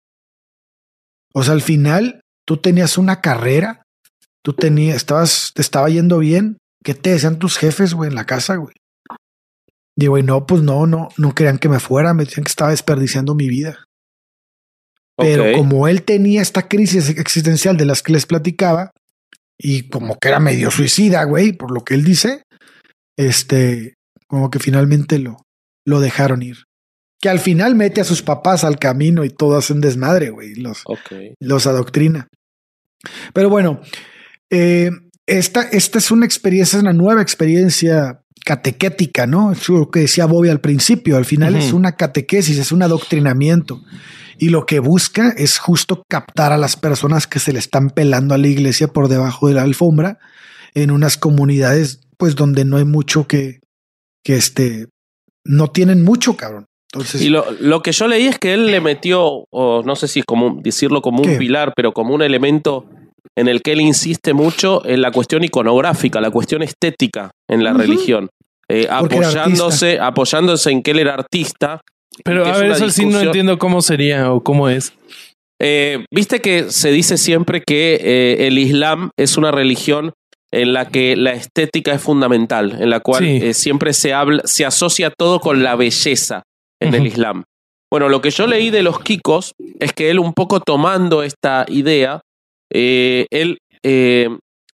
O sea, al final tú tenías una carrera, tú tenías, estabas, te estaba yendo bien, ¿qué te decían tus jefes, güey, en la casa, güey? Digo, y no, pues no, no, no querían que me fuera, me decían que estaba desperdiciando mi vida. Pero okay. como él tenía esta crisis existencial de las que les platicaba, y como que era medio suicida, güey, por lo que él dice, este, como que finalmente lo, lo dejaron ir. Que al final mete a sus papás al camino y todo hacen desmadre, güey, los, okay. los adoctrina. Pero bueno, eh, esta, esta es una experiencia, es una nueva experiencia catequética, ¿no? Es lo que decía Bobby al principio. Al final uh -huh. es una catequesis, es un adoctrinamiento. Y lo que busca es justo captar a las personas que se le están pelando a la iglesia por debajo de la alfombra en unas comunidades, pues donde no hay mucho que, que este, no tienen mucho, cabrón. Entonces, y lo, lo, que yo leí es que él le metió, o no sé si es como decirlo como ¿qué? un pilar, pero como un elemento en el que él insiste mucho en la cuestión iconográfica, la cuestión estética en la uh -huh. religión. Eh, apoyándose, apoyándose en que él era artista. Pero a ver, eso sí no entiendo cómo sería o cómo es. Eh, Viste que se dice siempre que eh, el Islam es una religión en la que la estética es fundamental, en la cual sí. siempre se habla, se asocia todo con la belleza en uh -huh. el Islam. Bueno, lo que yo leí de los Kikos es que él un poco tomando esta idea, eh, él eh,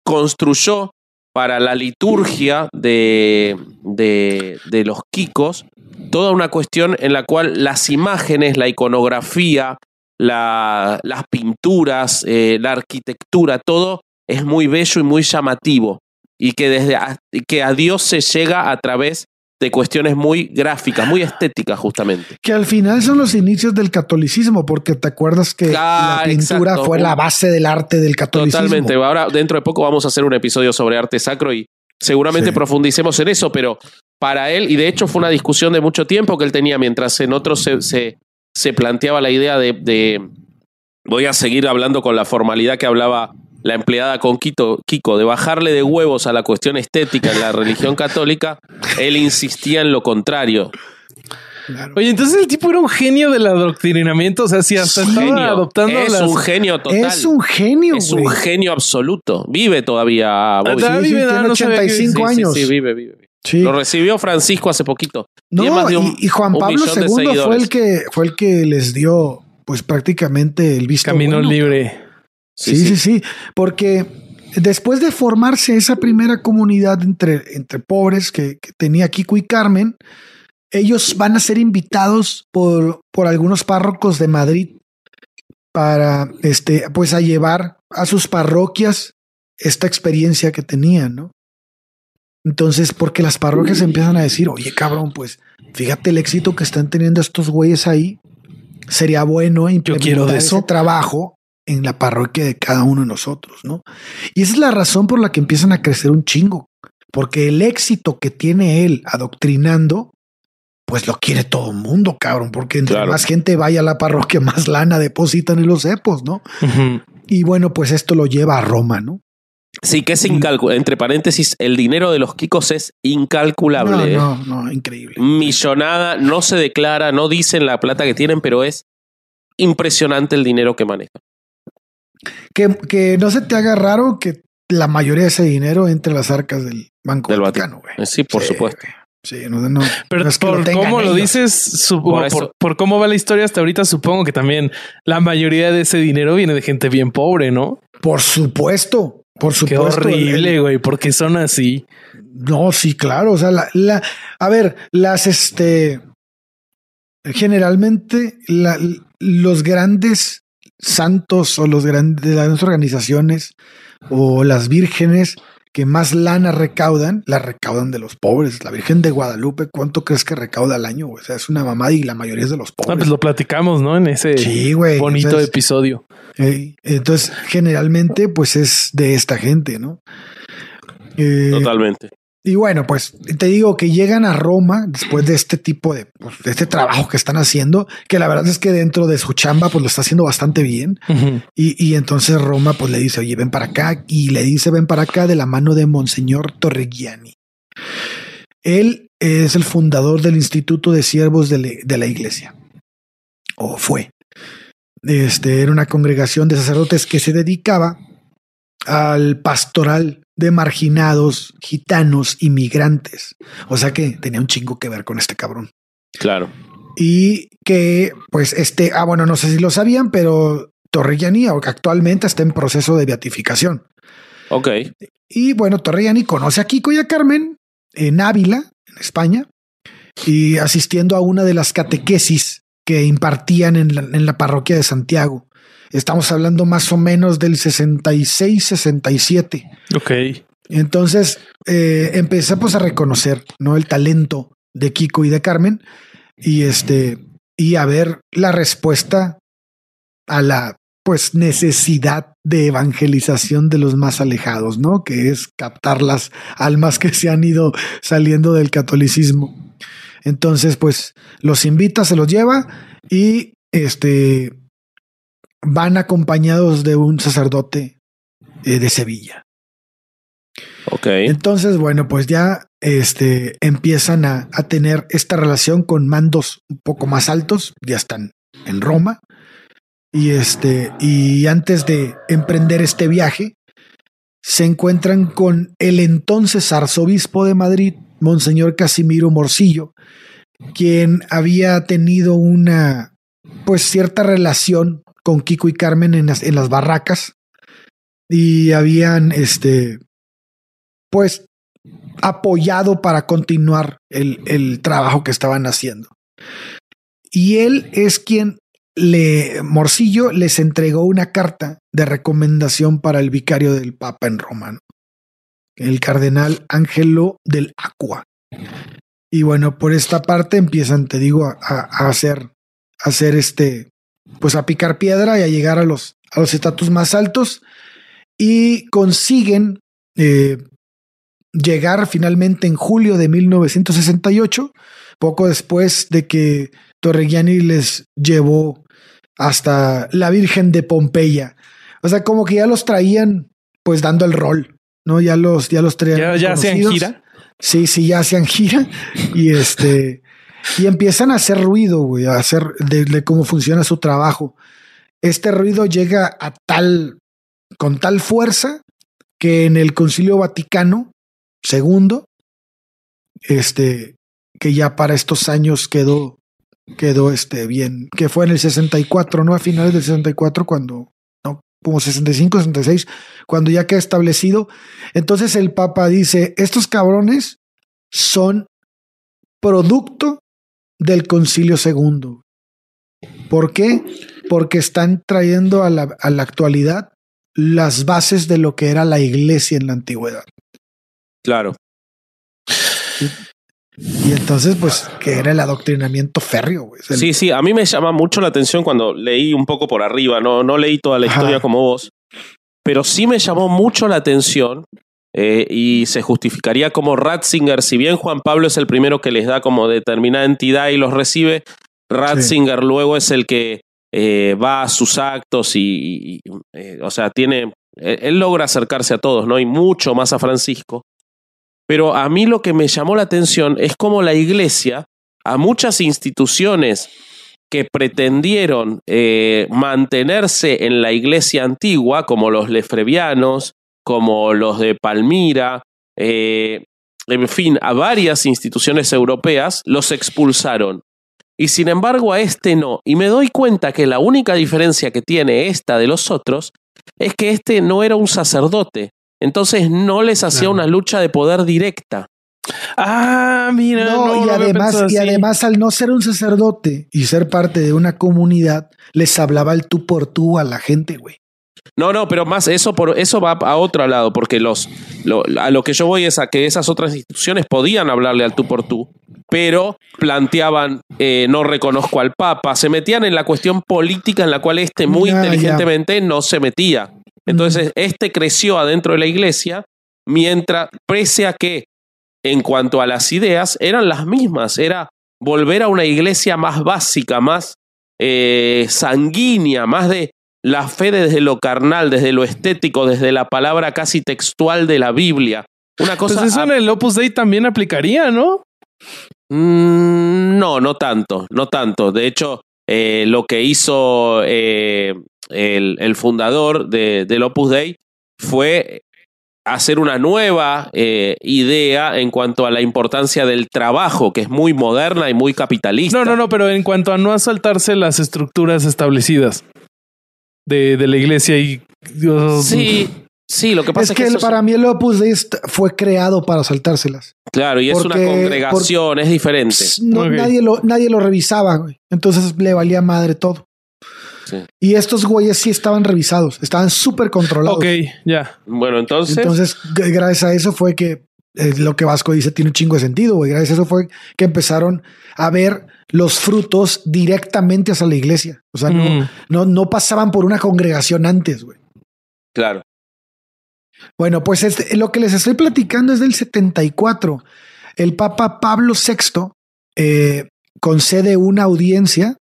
construyó para la liturgia de, de, los Kikos toda una cuestión en la cual las imágenes, la iconografía, la, las pinturas, eh, la arquitectura, todo es muy bello y muy llamativo. Y que, desde a, que a Dios se llega a través de cuestiones muy gráficas, muy estéticas justamente. Que al final son los inicios del catolicismo, porque te acuerdas que ah, la pintura exacto. fue la base del arte del catolicismo. Totalmente. Ahora dentro de poco vamos a hacer un episodio sobre arte sacro y seguramente sí. profundicemos en eso, pero para él, y de hecho fue una discusión de mucho tiempo que él tenía, mientras en otros se, se, se planteaba la idea de, de, voy a seguir hablando con la formalidad que hablaba la empleada con Quito, Kiko de bajarle de huevos a la cuestión estética en la religión católica, él insistía en lo contrario. Claro. Oye, entonces el tipo era un genio del adoctrinamiento, o sea, si hasta estaba genio. adoptando es las... un genio total. Es un genio, Es un genio absoluto. Vive todavía Bobby. Ah, sí, vive, sí, tiene no 85 que... años. Sí, sí, vive, vive. Sí. Lo recibió Francisco hace poquito. No, un, y, y, Juan Pablo II fue el que fue el que les dio pues prácticamente el visto camino bueno. libre. Sí sí, sí, sí, porque después de formarse esa primera comunidad entre, entre pobres que, que, tenía Kiko y Carmen, ellos van a ser invitados por, por algunos párrocos de Madrid para este, pues a llevar a sus parroquias esta experiencia que tenían, ¿no? Entonces, porque las parroquias empiezan a decir, oye, cabrón, pues fíjate el éxito que están teniendo estos güeyes ahí. Sería bueno implementar Yo quiero de eso. ese trabajo en la parroquia de cada uno de nosotros, ¿no? Y esa es la razón por la que empiezan a crecer un chingo, porque el éxito que tiene él adoctrinando, pues lo quiere todo el mundo, cabrón, porque entre claro. más gente vaya a la parroquia, más lana depositan en los cepos, ¿no? Uh -huh. Y bueno, pues esto lo lleva a Roma, ¿no? Sí, que es incalculable. Entre paréntesis, el dinero de los Kikos es incalculable. No, no, no, increíble. Millonada, no se declara, no dicen la plata que tienen, pero es impresionante el dinero que manejan. Que, que no se te haga raro que la mayoría de ese dinero entre las arcas del Banco Del Vaticano, güey. Sí, por supuesto. Sí, no, no, Pero no es que por tengan cómo lo dices, supongo, Por por, cómo va la historia hasta ahorita, supongo que también la mayoría de ese dinero viene de gente bien pobre, ¿no? Por supuesto, por Qué supuesto. horrible, El- güey, porque son así. No, sí, claro. O sea, la, la, a ver, las este generalmente la- los grandes santos o los grandes las grandes organizaciones o las vírgenes que más lana recaudan, la recaudan de los pobres. La Virgen de Guadalupe, ¿cuánto crees que recauda al año? O sea, es una mamada y la mayoría es de los Ah, pobres. pues lo platicamos, ¿no? En ese Sí, güey. bonito Entonces- episodio. Eh, entonces, generalmente, pues es de esta gente, ¿no? Eh, Totalmente. Y bueno, pues te digo que llegan a Roma después de este tipo de, pues, de este trabajo que están haciendo, que la verdad es que dentro de su chamba, pues lo está haciendo bastante bien. Y, y entonces Roma, pues le dice, oye, ven para acá. Y le dice, ven para acá de la mano de Monseñor Torreggiani. Él es el fundador del Instituto de Siervos de, la- de la Iglesia. O fue. Este era una congregación de sacerdotes que se dedicaba al pastoral de marginados, gitanos, inmigrantes. O sea que tenía un chingo que ver con este cabrón. Claro. Y que, pues, este, ah, bueno, no sé si lo sabían, pero Torrellani actualmente está en proceso de beatificación. Ok. Y bueno, Torrellani conoce a Kiko y a Carmen en Ávila, en España, y asistiendo a una de las catequesis que impartían en la, en la parroquia de Santiago. Estamos hablando más o menos del 66, 67. Ok. Entonces eh, empecé pues a reconocer no el talento de Kiko y de Carmen y este y a ver la respuesta a la pues necesidad de evangelización de los más alejados, ¿no? Que es captar las almas que se han ido saliendo del catolicismo. Entonces, pues los invita, se los lleva y este van acompañados de un sacerdote eh, de Sevilla. Ok. Entonces, bueno, pues ya este, empiezan a, a tener esta relación con mandos un poco más altos, ya están en Roma. Y este, y antes de emprender este viaje, se encuentran con el entonces arzobispo de Madrid, Monseñor Casimiro Morcillo, quien había tenido una pues cierta relación con Kiko y Carmen en las, en las barracas y habían este pues apoyado para continuar el, el trabajo que estaban haciendo. Y él es quien le, Morcillo les entregó una carta de recomendación para el vicario del Papa en Roma, ¿no? el cardenal Ángelo del Aqua. Y bueno, por esta parte empiezan, te digo, a, a hacer, a hacer este, pues a picar piedra y a llegar a los, a los estatus más altos y consiguen eh, llegar finalmente en julio de 1968, poco después de que Torreggiani les llevó hasta la Virgen de Pompeya. O sea, como que ya los traían pues dando el rol, ¿no? Ya los, ya los traían. ¿Ya, ya hacían gira? Sí, sí, ya hacían gira y este y empiezan a hacer ruido, güey, a hacer de, cómo funciona su trabajo. Este ruido llega a tal con tal fuerza que en el Concilio Vaticano II, este, que ya para estos años quedó quedó este bien, que fue en el 64, no a finales del 64 cuando no, como 65, 66, cuando ya queda establecido. Entonces el Papa dice, estos cabrones son producto del Concilio II. ¿Por qué? Porque están trayendo a la, a la actualidad las bases de lo que era la iglesia en la antigüedad. Claro. Y entonces, pues, que era el adoctrinamiento férreo. güey. Es el- Sí, sí, a mí me llama mucho la atención cuando leí un poco por arriba, no, no leí toda la Ajá. historia como vos, pero sí me llamó mucho la atención eh, y se justificaría como Ratzinger, si bien Juan Pablo es el primero que les da como determinada entidad y los recibe, Ratzinger luego es el que eh, va a sus actos y, y, eh, o sea, tiene, él, logra acercarse a todos, ¿no? Y mucho más a Francisco. Pero a mí lo que me llamó la atención es cómo la iglesia, a muchas instituciones que pretendieron mantenerse en la iglesia antigua, como los lefrevianos, como los de Palmira, eh, en fin, a varias instituciones europeas, los expulsaron. Y sin embargo a este no. Y me doy cuenta que la única diferencia que tiene esta de los otros es que este no era un sacerdote. Entonces no les hacía una lucha de poder directa. Ah, mira. No, no, y, además, y además, al no ser un sacerdote y ser parte de una comunidad, les hablaba el tú por tú a la gente, güey. No, no, pero más eso por eso va a otro lado, porque los lo- a lo que yo voy es a que esas otras instituciones podían hablarle al tú por tú, pero planteaban eh, no reconozco al Papa, se metían en la cuestión política en la cual este muy Ah, inteligentemente no se metía. Entonces, este creció adentro de la iglesia, mientras, pese a que en cuanto a las ideas, eran las mismas, era volver a una iglesia más básica, más eh, sanguínea, más de la fe desde lo carnal, desde lo estético, desde la palabra casi textual de la Biblia. Una Pues cosa... eso a- en el Opus Dei también aplicaría, ¿no? Mm, no, no tanto, no tanto. De hecho, eh, lo que hizo eh, el, el fundador de, del Opus Dei fue hacer una nueva eh, idea en cuanto a la importancia del trabajo, que es muy moderna y muy capitalista. No, no, no, pero en cuanto a no asaltarse las estructuras establecidas de, de la iglesia y Dios. Sí, sí, lo que pasa Es es, que eso el- para mí el Opus Dei fue creado para saltárselas. Claro, y es porque- una congregación, es diferente. Pss, no- nadie, lo, nadie lo revisaba, güey. Entonces le valía madre todo. Sí. Y estos güeyes sí estaban revisados, estaban súper controlados. Ok, ya. Bueno, entonces, Entonces, gracias a eso fue que eh, lo que Vasco dice tiene un chingo de sentido, güey. Gracias a eso fue que empezaron a ver los frutos directamente hacia la iglesia. O sea, no, Mm. no, no pasaban por una congregación antes, güey. claro. Bueno, pues este, lo que les estoy platicando es del 74. El Papa Pablo VI eh, concede una audiencia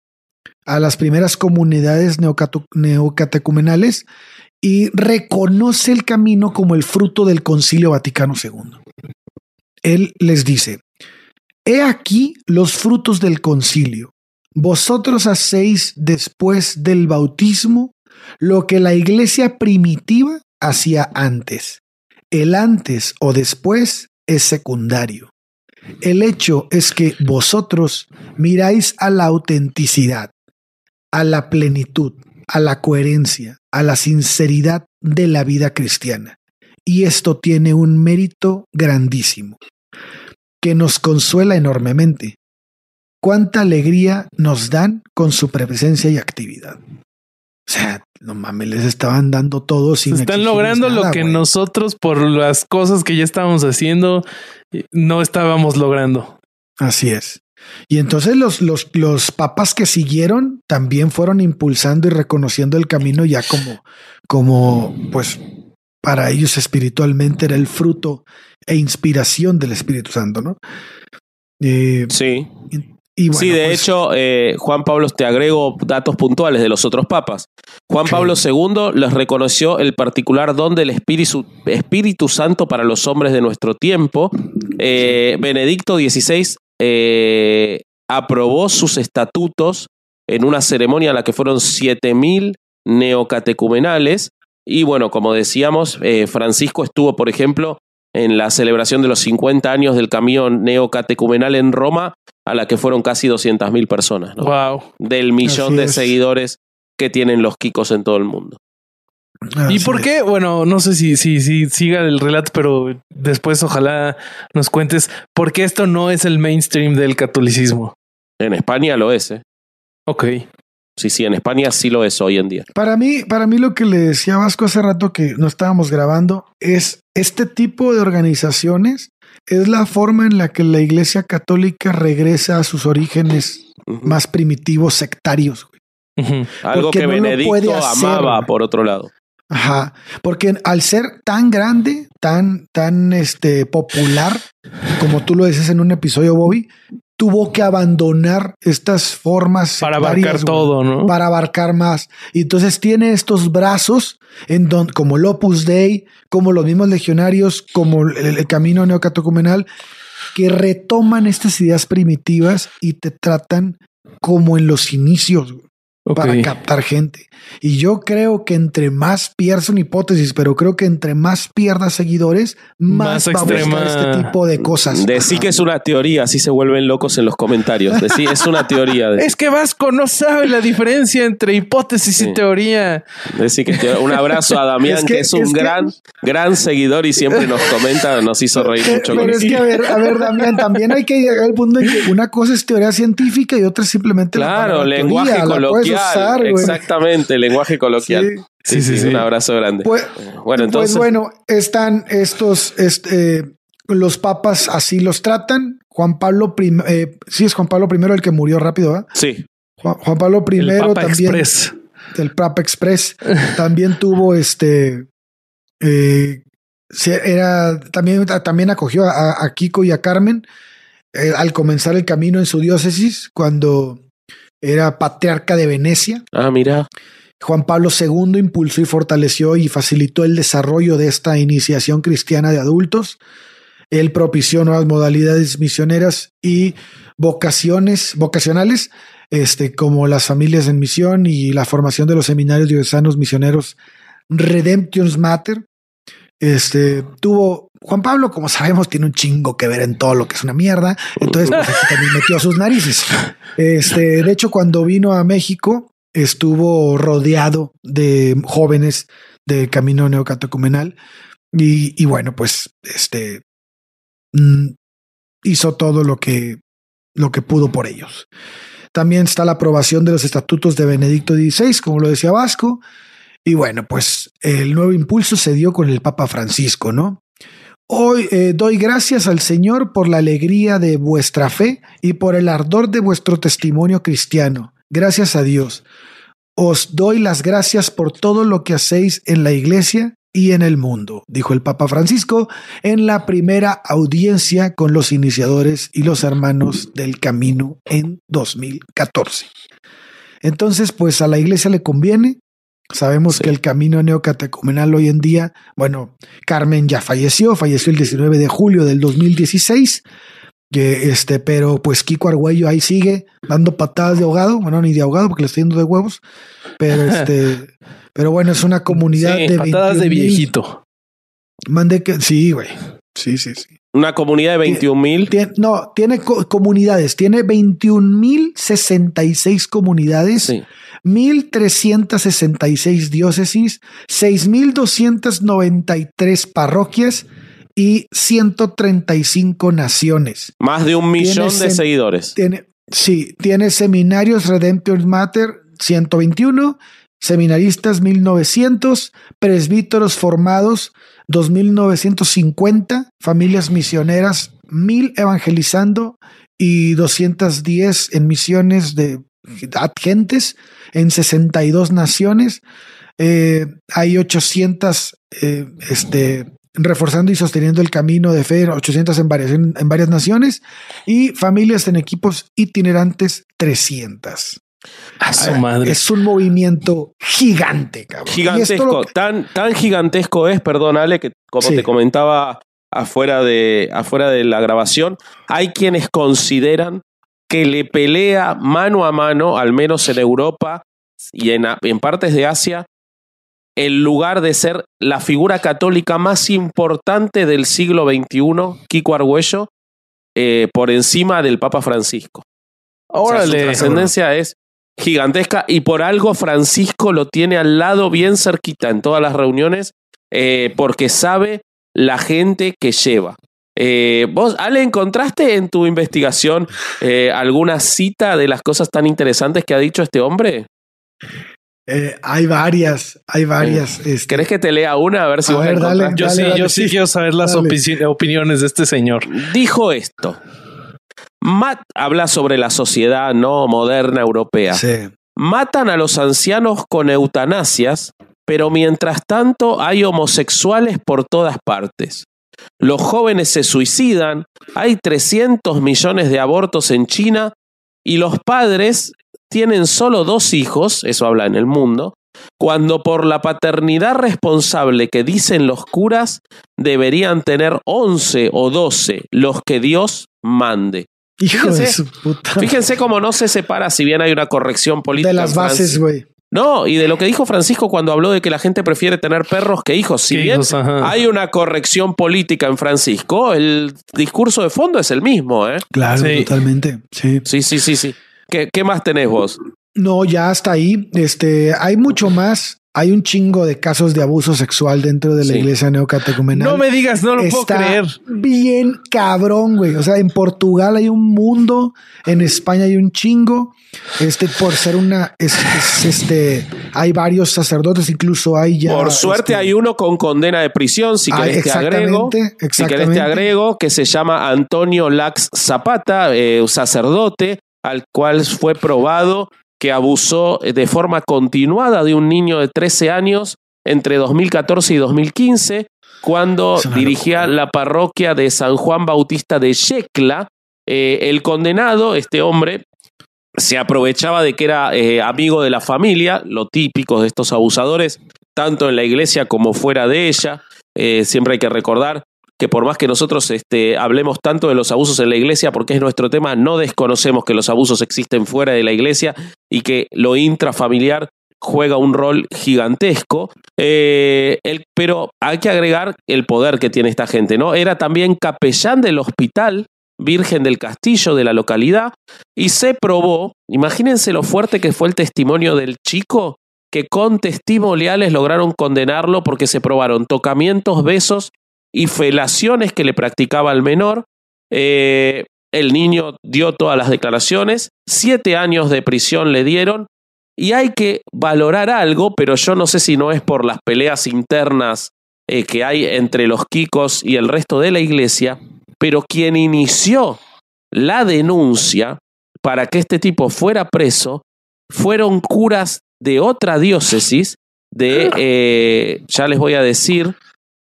a las primeras comunidades neocatecumenales y reconoce el camino como el fruto del Concilio Vaticano II. Él les dice, he aquí los frutos del concilio. Vosotros hacéis después del bautismo lo que la iglesia primitiva hacía antes. El antes o después es secundario. El hecho es que vosotros miráis a la autenticidad, a la plenitud, a la coherencia, a la sinceridad de la vida cristiana. Y esto tiene un mérito grandísimo, que nos consuela enormemente. Cuánta alegría nos dan con su presencia y actividad. O sea, no mames, les estaban dando todo sin Están exigirles logrando lo que nosotros, por las cosas que ya estábamos haciendo, eh, no estábamos logrando. Así es. Y entonces los, los, los papas que siguieron también fueron impulsando y reconociendo el camino ya como, como, pues, para ellos espiritualmente era el fruto e inspiración del Espíritu Santo, ¿no? Eh, Sí. y bueno, sí, de pues, hecho, eh, Juan Pablo, te agrego datos puntuales de los otros papas. Juan. Pablo II les reconoció el particular don del Espíritu, Espíritu Santo para los hombres de nuestro tiempo. Eh, Benedicto XVI eh, aprobó sus estatutos en una ceremonia en la que fueron 7.000 neocatecumenales. Y bueno, como decíamos, eh, Francisco estuvo, por ejemplo, en la celebración de los 50 años del camino neocatecumenal en Roma, a la que fueron casi 200.000 personas, ¿no? Wow. del millón Así de es. seguidores que tienen los Kikos en todo el mundo. ¿Y por es. qué? Bueno, no sé si, si, si siga el relato, pero después ojalá nos cuentes por qué esto no es el mainstream del catolicismo. En España lo es, ¿eh? Ok. Sí, sí, en España sí lo es hoy en día. Para mí, para mí lo que le decía Vasco hace rato que no estábamos grabando es este tipo de organizaciones es la forma en la que la Iglesia Católica regresa a sus orígenes más primitivos sectarios. güey. Ujú. Algo porque que no lo Benedicto puede hacer, amaba, güey. por otro lado. Ajá, porque al ser tan grande, tan, tan este, popular, como tú lo dices en un episodio, Bobby, tuvo que abandonar estas formas Para abarcar todo, ¿no? para abarcar más. Y entonces tiene estos brazos en donde, como el Opus Dei, como los mismos legionarios, como el, el camino neocatecumenal, que retoman estas ideas primitivas y te tratan como en los inicios. para captar gente. Y yo creo que entre más pierdas una hipótesis, pero creo que entre más pierdas seguidores, más, más va a buscar este tipo de cosas. Decir que es una teoría, así se vuelven locos en los comentarios. Decir es una teoría. Es que Vasco no sabe la diferencia entre hipótesis y teoría. Decir que un abrazo a Damián, que, es un gran, gran seguidor y siempre nos comenta, nos hizo reír mucho. Pero es que, a ver, a ver, Damián, también hay que llegar al punto en que una cosa es teoría científica y otra simplemente claro, lenguaje coloquial. exactamente, lenguaje coloquial. Sí, sí, sí, Un abrazo grande. Pues, bueno, pues entonces. bueno, están estos, este, los papas así los tratan. Juan Pablo I, eh, sí es Juan Pablo I el que murió rápido, ¿verdad? Sí. Juan, Pablo I también. Express. Del Papa Express. también tuvo este. Eh, era también, también acogió a, Kiko y a Carmen eh, al comenzar el camino en su diócesis cuando era patriarca de Venecia. Ah, mira. Juan Pablo II impulsó y fortaleció y facilitó el desarrollo de esta iniciación cristiana de adultos. Él propició nuevas modalidades misioneras y vocaciones vocacionales, este, como las familias en misión y la formación de los seminarios diocesanos misioneros Redemption's Matter. Este tuvo Juan Pablo, como sabemos, tiene un chingo que ver en todo lo que es una mierda. Entonces, pues, también metió sus narices. Este, de hecho, cuando vino a México, estuvo rodeado de jóvenes del camino neocatecumenal y, y bueno, pues este mm, hizo todo lo que, lo que pudo por ellos. También está la aprobación de los estatutos de Benedicto XVI, como lo decía Vasco. Y bueno, pues el nuevo impulso se dio con el Papa Francisco, ¿no? Hoy eh, doy gracias al Señor por la alegría de vuestra fe y por el ardor de vuestro testimonio cristiano. Gracias a Dios. Os doy las gracias por todo lo que hacéis en la iglesia y en el mundo, dijo el Papa Francisco en la primera audiencia con los iniciadores y los hermanos del camino en 2014. Entonces, pues a la iglesia le conviene Sabemos que el camino neocatecumenal hoy en día, bueno, Carmen ya falleció, falleció el 19 de julio del 2016, que este, pero pues Kiko Argüello ahí sigue dando patadas de ahogado, bueno, ni de ahogado porque le estoy yendo de huevos, pero este, pero bueno, es una comunidad de patadas de viejito. Mande que sí, güey. Sí, sí, sí. Una comunidad de 21 mil. No, tiene comunidades, tiene 21 mil 66 comunidades. Sí. 1.366 diócesis, 6.293 parroquias y 135 naciones. Más de un millón de seguidores. Tiene, sí, tiene seminarios Redemption Matter 121, seminaristas 1900, presbíteros formados 2950, familias misioneras 1000 evangelizando y 210 en misiones de gentes en 62 naciones. Eh, hay 800 eh, este, reforzando y sosteniendo el camino de fe, 800 en varias, en, varias naciones y familias en equipos itinerantes 300. A su madre. Es un movimiento gigante, cabrón. Gigantesco. tan, tan gigantesco es, perdón, Ale, que como te comentaba afuera de, afuera de la grabación, hay quienes consideran que le pelea mano a mano, al menos en Europa y en, en partes de Asia, el lugar de ser la figura católica más importante del siglo XXI, Kiko Argüello, eh, por encima del Papa Francisco. Ahora su trascendencia es gigantesca y por algo Francisco lo tiene al lado bien cerquita en todas las reuniones eh, porque sabe la gente que lleva. Eh, vos, Ale, ¿encontraste en tu investigación alguna cita de las cosas tan interesantes que ha dicho este hombre? Eh, hay varias, hay varias. Este. ¿Querés que te lea una? A ver si a Yo, sí, yo sí, quiero saber las opiniones de este señor. Dijo esto. Matt habla sobre la sociedad no moderna europea. Matan a los ancianos con eutanasias, pero mientras tanto hay homosexuales por todas partes los jóvenes se suicidan, hay 300 millones de abortos en China y los padres tienen solo dos hijos, eso habla en el mundo, cuando por la paternidad responsable que dicen los curas deberían tener 11 o 12 los que Dios mande. Hijo de Fíjense, su puta. Fíjense cómo no se separa, si bien hay una corrección política. De las en bases, güey. No, y de lo que dijo Francisco cuando habló de que la gente prefiere tener perros que hijos. Si bien hijos, hay una corrección política en Francisco, el discurso de fondo es el mismo, ¿eh? Claro, Sí. totalmente. Sí. Sí, sí, sí, sí. ¿Qué, qué más tenés vos? No, ya hasta ahí. Este, hay mucho más. Hay un chingo de casos de abuso sexual dentro de la Sí. iglesia neocatecumenal. No me digas, no lo puedo creer. bien cabrón, güey. O sea, en Portugal hay un mundo, en España hay un chingo. Este, por ser una, es, es, este, hay varios sacerdotes, incluso hay ya. Por suerte este, hay uno con condena de prisión, si querés te agrego. exactamente, Si querés te agrego, que se llama Antonio Lax Zapata, eh, sacerdote, al cual fue probado que abusó de forma continuada de un niño de 13 años entre 2014 y 2015, cuando dirigía locura. la parroquia de San Juan Bautista de Yecla. Eh, el condenado, este hombre, se aprovechaba de que era eh, amigo de la familia, lo típico de estos abusadores, tanto en la iglesia como fuera de ella. Eh, siempre hay que recordar que por más que nosotros este, hablemos tanto de los abusos en la iglesia, porque es nuestro tema, no desconocemos que los abusos existen fuera de la iglesia y que lo intrafamiliar juega un rol gigantesco. Eh, el- pero hay que agregar el poder que tiene esta gente, ¿no? Era también capellán del hospital Virgen del Castillo de la localidad y se probó, imagínense lo fuerte que fue el testimonio del chico, que con testimoniales lograron condenarlo porque se probaron tocamientos, besos y felaciones que le practicaba al menor. Eh, el niño dio todas las declaraciones, siete años de prisión le dieron y hay que valorar algo, pero yo no sé si no es por las peleas internas eh, que hay entre los Kikos y el resto de la iglesia, pero quien inició la denuncia para que este tipo fuera preso fueron curas de otra diócesis, de, eh, ya les voy a decir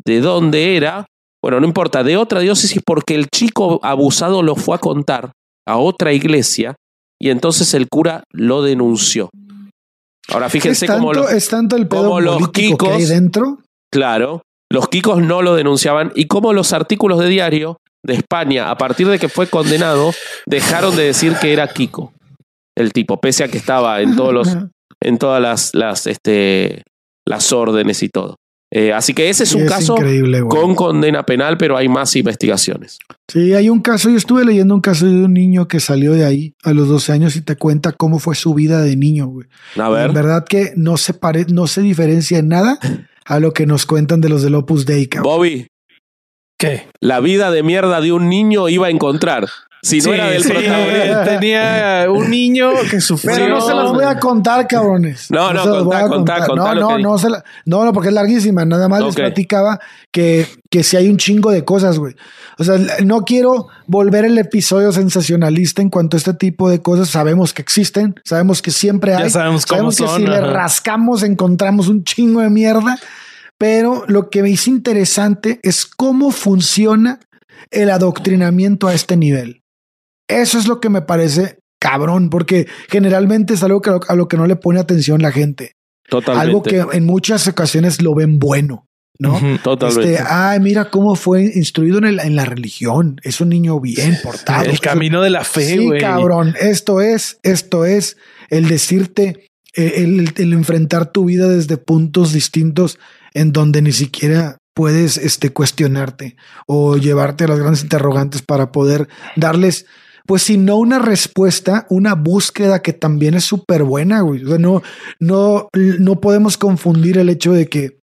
de dónde era, bueno, no importa, de otra diócesis porque el chico abusado lo fue a contar a otra iglesia y entonces el cura lo denunció. Ahora fíjense tanto, cómo los, es tanto el pedo cómo los político que hay Kikos- dentro. Claro, los Kikos no lo denunciaban y como los artículos de diario de España, a partir de que fue condenado, dejaron de decir que era Kiko, el tipo, pese a que estaba en todos los, en todas las, las, este, las órdenes y todo. Eh, así que ese es un caso con condena penal, pero hay más investigaciones. Sí, hay un caso, yo estuve leyendo un caso de un niño que salió de ahí a los 12 años y te cuenta cómo fue su vida de niño, güey. A En ver, verdad que no se pare, no se diferencia en nada a lo que nos cuentan de los del Opus Dei, cabrón. Bobby, ¿Qué? la vida de mierda de un niño iba a encontrar. Si no Sí, era del sí, protagonista. tenía un niño que sufrió. Pero no se las voy a contar, cabrones. No, no, voy contá, contá, contá No, no, que no, se la- no, no, porque es larguísima. Nada más les Ok. platicaba que, que si hay un chingo de cosas, güey. O sea, no quiero volver el episodio sensacionalista en cuanto a este tipo de cosas. Sabemos que existen, sabemos que siempre Ya hay. sabemos cómo que son, si le ajá. rascamos encontramos un chingo de mierda. Pero lo que me hizo interesante es cómo funciona el adoctrinamiento a este nivel. Eso es lo que me parece cabrón, porque generalmente es algo que, a lo que no le pone atención la gente. Totalmente. Algo que en muchas ocasiones lo ven bueno, ¿no? Totalmente. Este, ay, mira cómo fue instruido en, el- en la religión. Es un niño bien portado. El camino de la fe, Sí, cabrón. Esto es, esto es el decirte, eh, el, el- el enfrentar tu vida desde puntos distintos en donde ni siquiera puedes este, cuestionarte o llevarte a las grandes interrogantes para poder darles, pues si no una respuesta, una búsqueda que también es súper buena, güey. O sea, no, no, no podemos confundir el hecho de que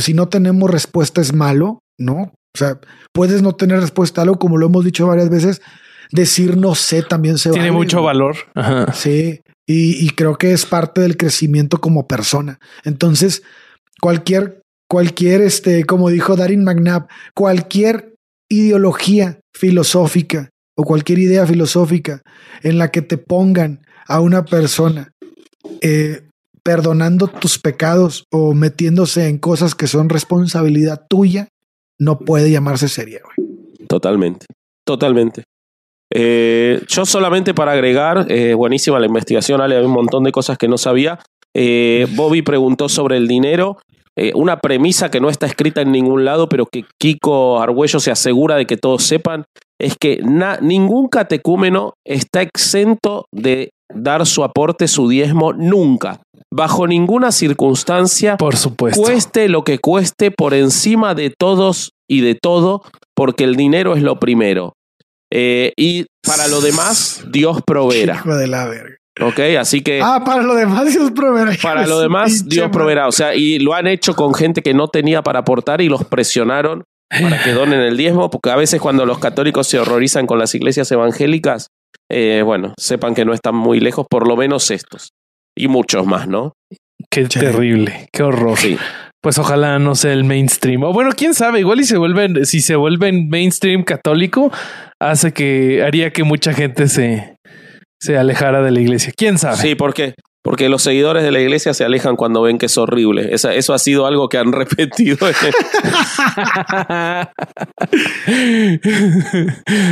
si no tenemos respuesta es malo, ¿no? O sea, puedes no tener respuesta a algo, como lo hemos dicho varias veces, decir no sé también se Tiene vale, mucho güey. valor. Ajá. Sí, y, y creo que es parte del crecimiento como persona. Entonces, cualquier, cualquier, este, como dijo Darin McNabb, cualquier ideología filosófica o cualquier idea filosófica en la que te pongan a una persona eh, perdonando tus pecados o metiéndose en cosas que son responsabilidad tuya, no puede llamarse seria. Totalmente, totalmente. Eh, yo solamente para agregar, eh, buenísima la investigación, Ale, hay un montón de cosas que no sabía. Eh, Bobby preguntó sobre el dinero, una premisa que no está escrita en ningún lado, pero que Kiko Argüello se asegura de que todos sepan, es que na- ningún catecúmeno está exento de dar su aporte, su diezmo, nunca. Bajo ninguna circunstancia, Por supuesto. cueste lo que cueste, por encima de todos y de todo, porque el dinero es lo primero. Eh, y para lo demás, Dios proveerá. Hijo de la verga. ¿Ok? Así que Ah, para lo demás Dios proveerá. para lo demás, Dios proveerá. O sea, y lo han hecho con gente que no tenía para aportar y los presionaron para que donen el diezmo, porque a veces cuando los católicos se horrorizan con las iglesias evangélicas, eh, bueno, sepan que no están muy lejos, por lo menos estos. Y muchos más, ¿no? Qué Sí. terrible, qué horror. Sí. Pues ojalá no sea el mainstream. O bueno, quién sabe, igual y se vuelven, si se vuelven mainstream católico, hace que haría que mucha gente se, se alejara de la iglesia. ¿Quién sabe? Sí, ¿por qué? Porque los seguidores de la iglesia se alejan cuando ven que es horrible. Esa- eso ha sido algo que han repetido.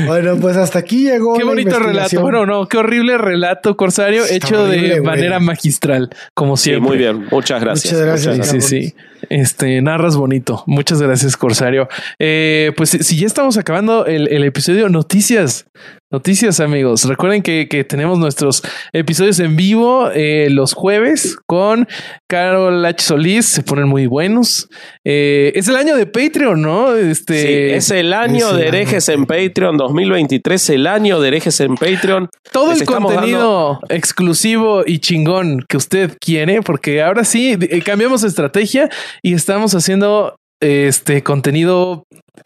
Bueno, pues hasta aquí llegó. Qué bonito relato. Bueno, no, qué horrible relato, Corsario, Está hecho horrible, de güey. manera magistral, como sí, siempre. muy bien. Muchas gracias. Muchas gracias. Sí, sí, sí. Este, narras bonito. Muchas gracias, Corsario. Eh, pues si ya estamos acabando el, el episodio, noticias. Noticias, amigos. Recuerden que, que tenemos nuestros episodios en vivo eh, los jueves con Carol H. Solís. Se ponen muy buenos. Eh, es el año de Patreon, ¿no? Este Sí, es el año es el de año. herejes en Patreon 2023, el año de herejes en Patreon. todo les el contenido exclusivo y chingón que usted quiere, porque ahora sí eh, cambiamos de estrategia y estamos haciendo este contenido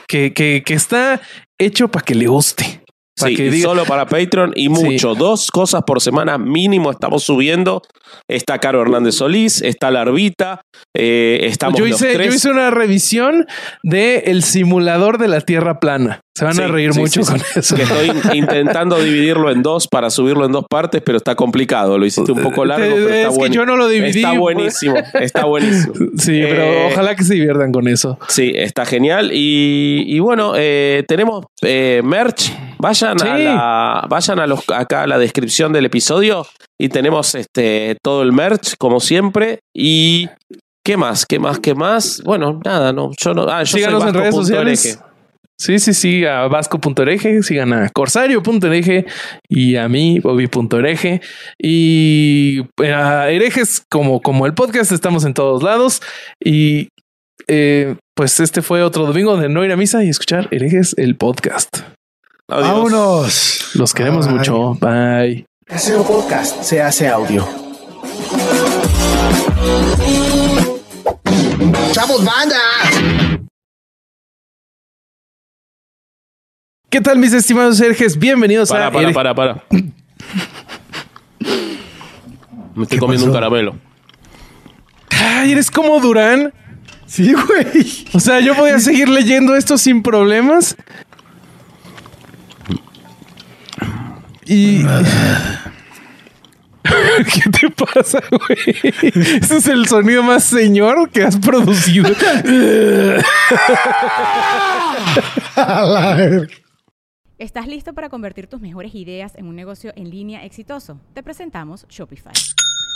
que, que, que está hecho para que le guste. Sí, que solo para Patreon y mucho. Dos cosas por semana mínimo estamos subiendo. Está Caro Hernández Solís, está Larvita, eh, estamos yo los hice, tres. yo hice una revisión de el simulador de la Tierra plana. Se van a reír mucho con eso. Que estoy in- intentando dividirlo en dos para subirlo en dos partes, pero está complicado. Lo hiciste un poco largo, pero es está que bueno. yo no lo dividí. Está pues. buenísimo, está buenísimo. Sí, pero Eh, ojalá que se diviertan con eso. Sí, está genial. Y, y bueno, eh, tenemos eh, merch. Vayan a la, vayan a los acá a la descripción del episodio y tenemos este todo el merch, como siempre. Y ¿qué más? ¿Qué más? ¿Qué más? Bueno, nada, no. Yo no. Ah, yo Síganos soy en redes sociales. Sí, sí, sí, a vasco.ereje, sigan a corsario.ereje y a mí, bobby.ereje. Y eh, a herejes como, como el podcast, estamos en todos lados. Y eh, pues este fue otro domingo de no ir a misa y escuchar herejes, el podcast. Adiós. Vámonos. Los queremos Bye. mucho. Bye. Casero Podcast se hace audio. ¡Chavos, banda! ¿Qué tal, mis estimados herejes? Bienvenidos Para, a para, Hereje- para, para. Me estoy ¿Qué comiendo un caramelo. Ay, eres como Durán. Sí, güey. O sea, yo podía seguir leyendo esto sin problemas. Y. ¿Qué te pasa, güey? Ese es el sonido más señor que has producido. ¿Estás listo para convertir tus mejores ideas en un negocio en línea exitoso? Te presentamos Shopify.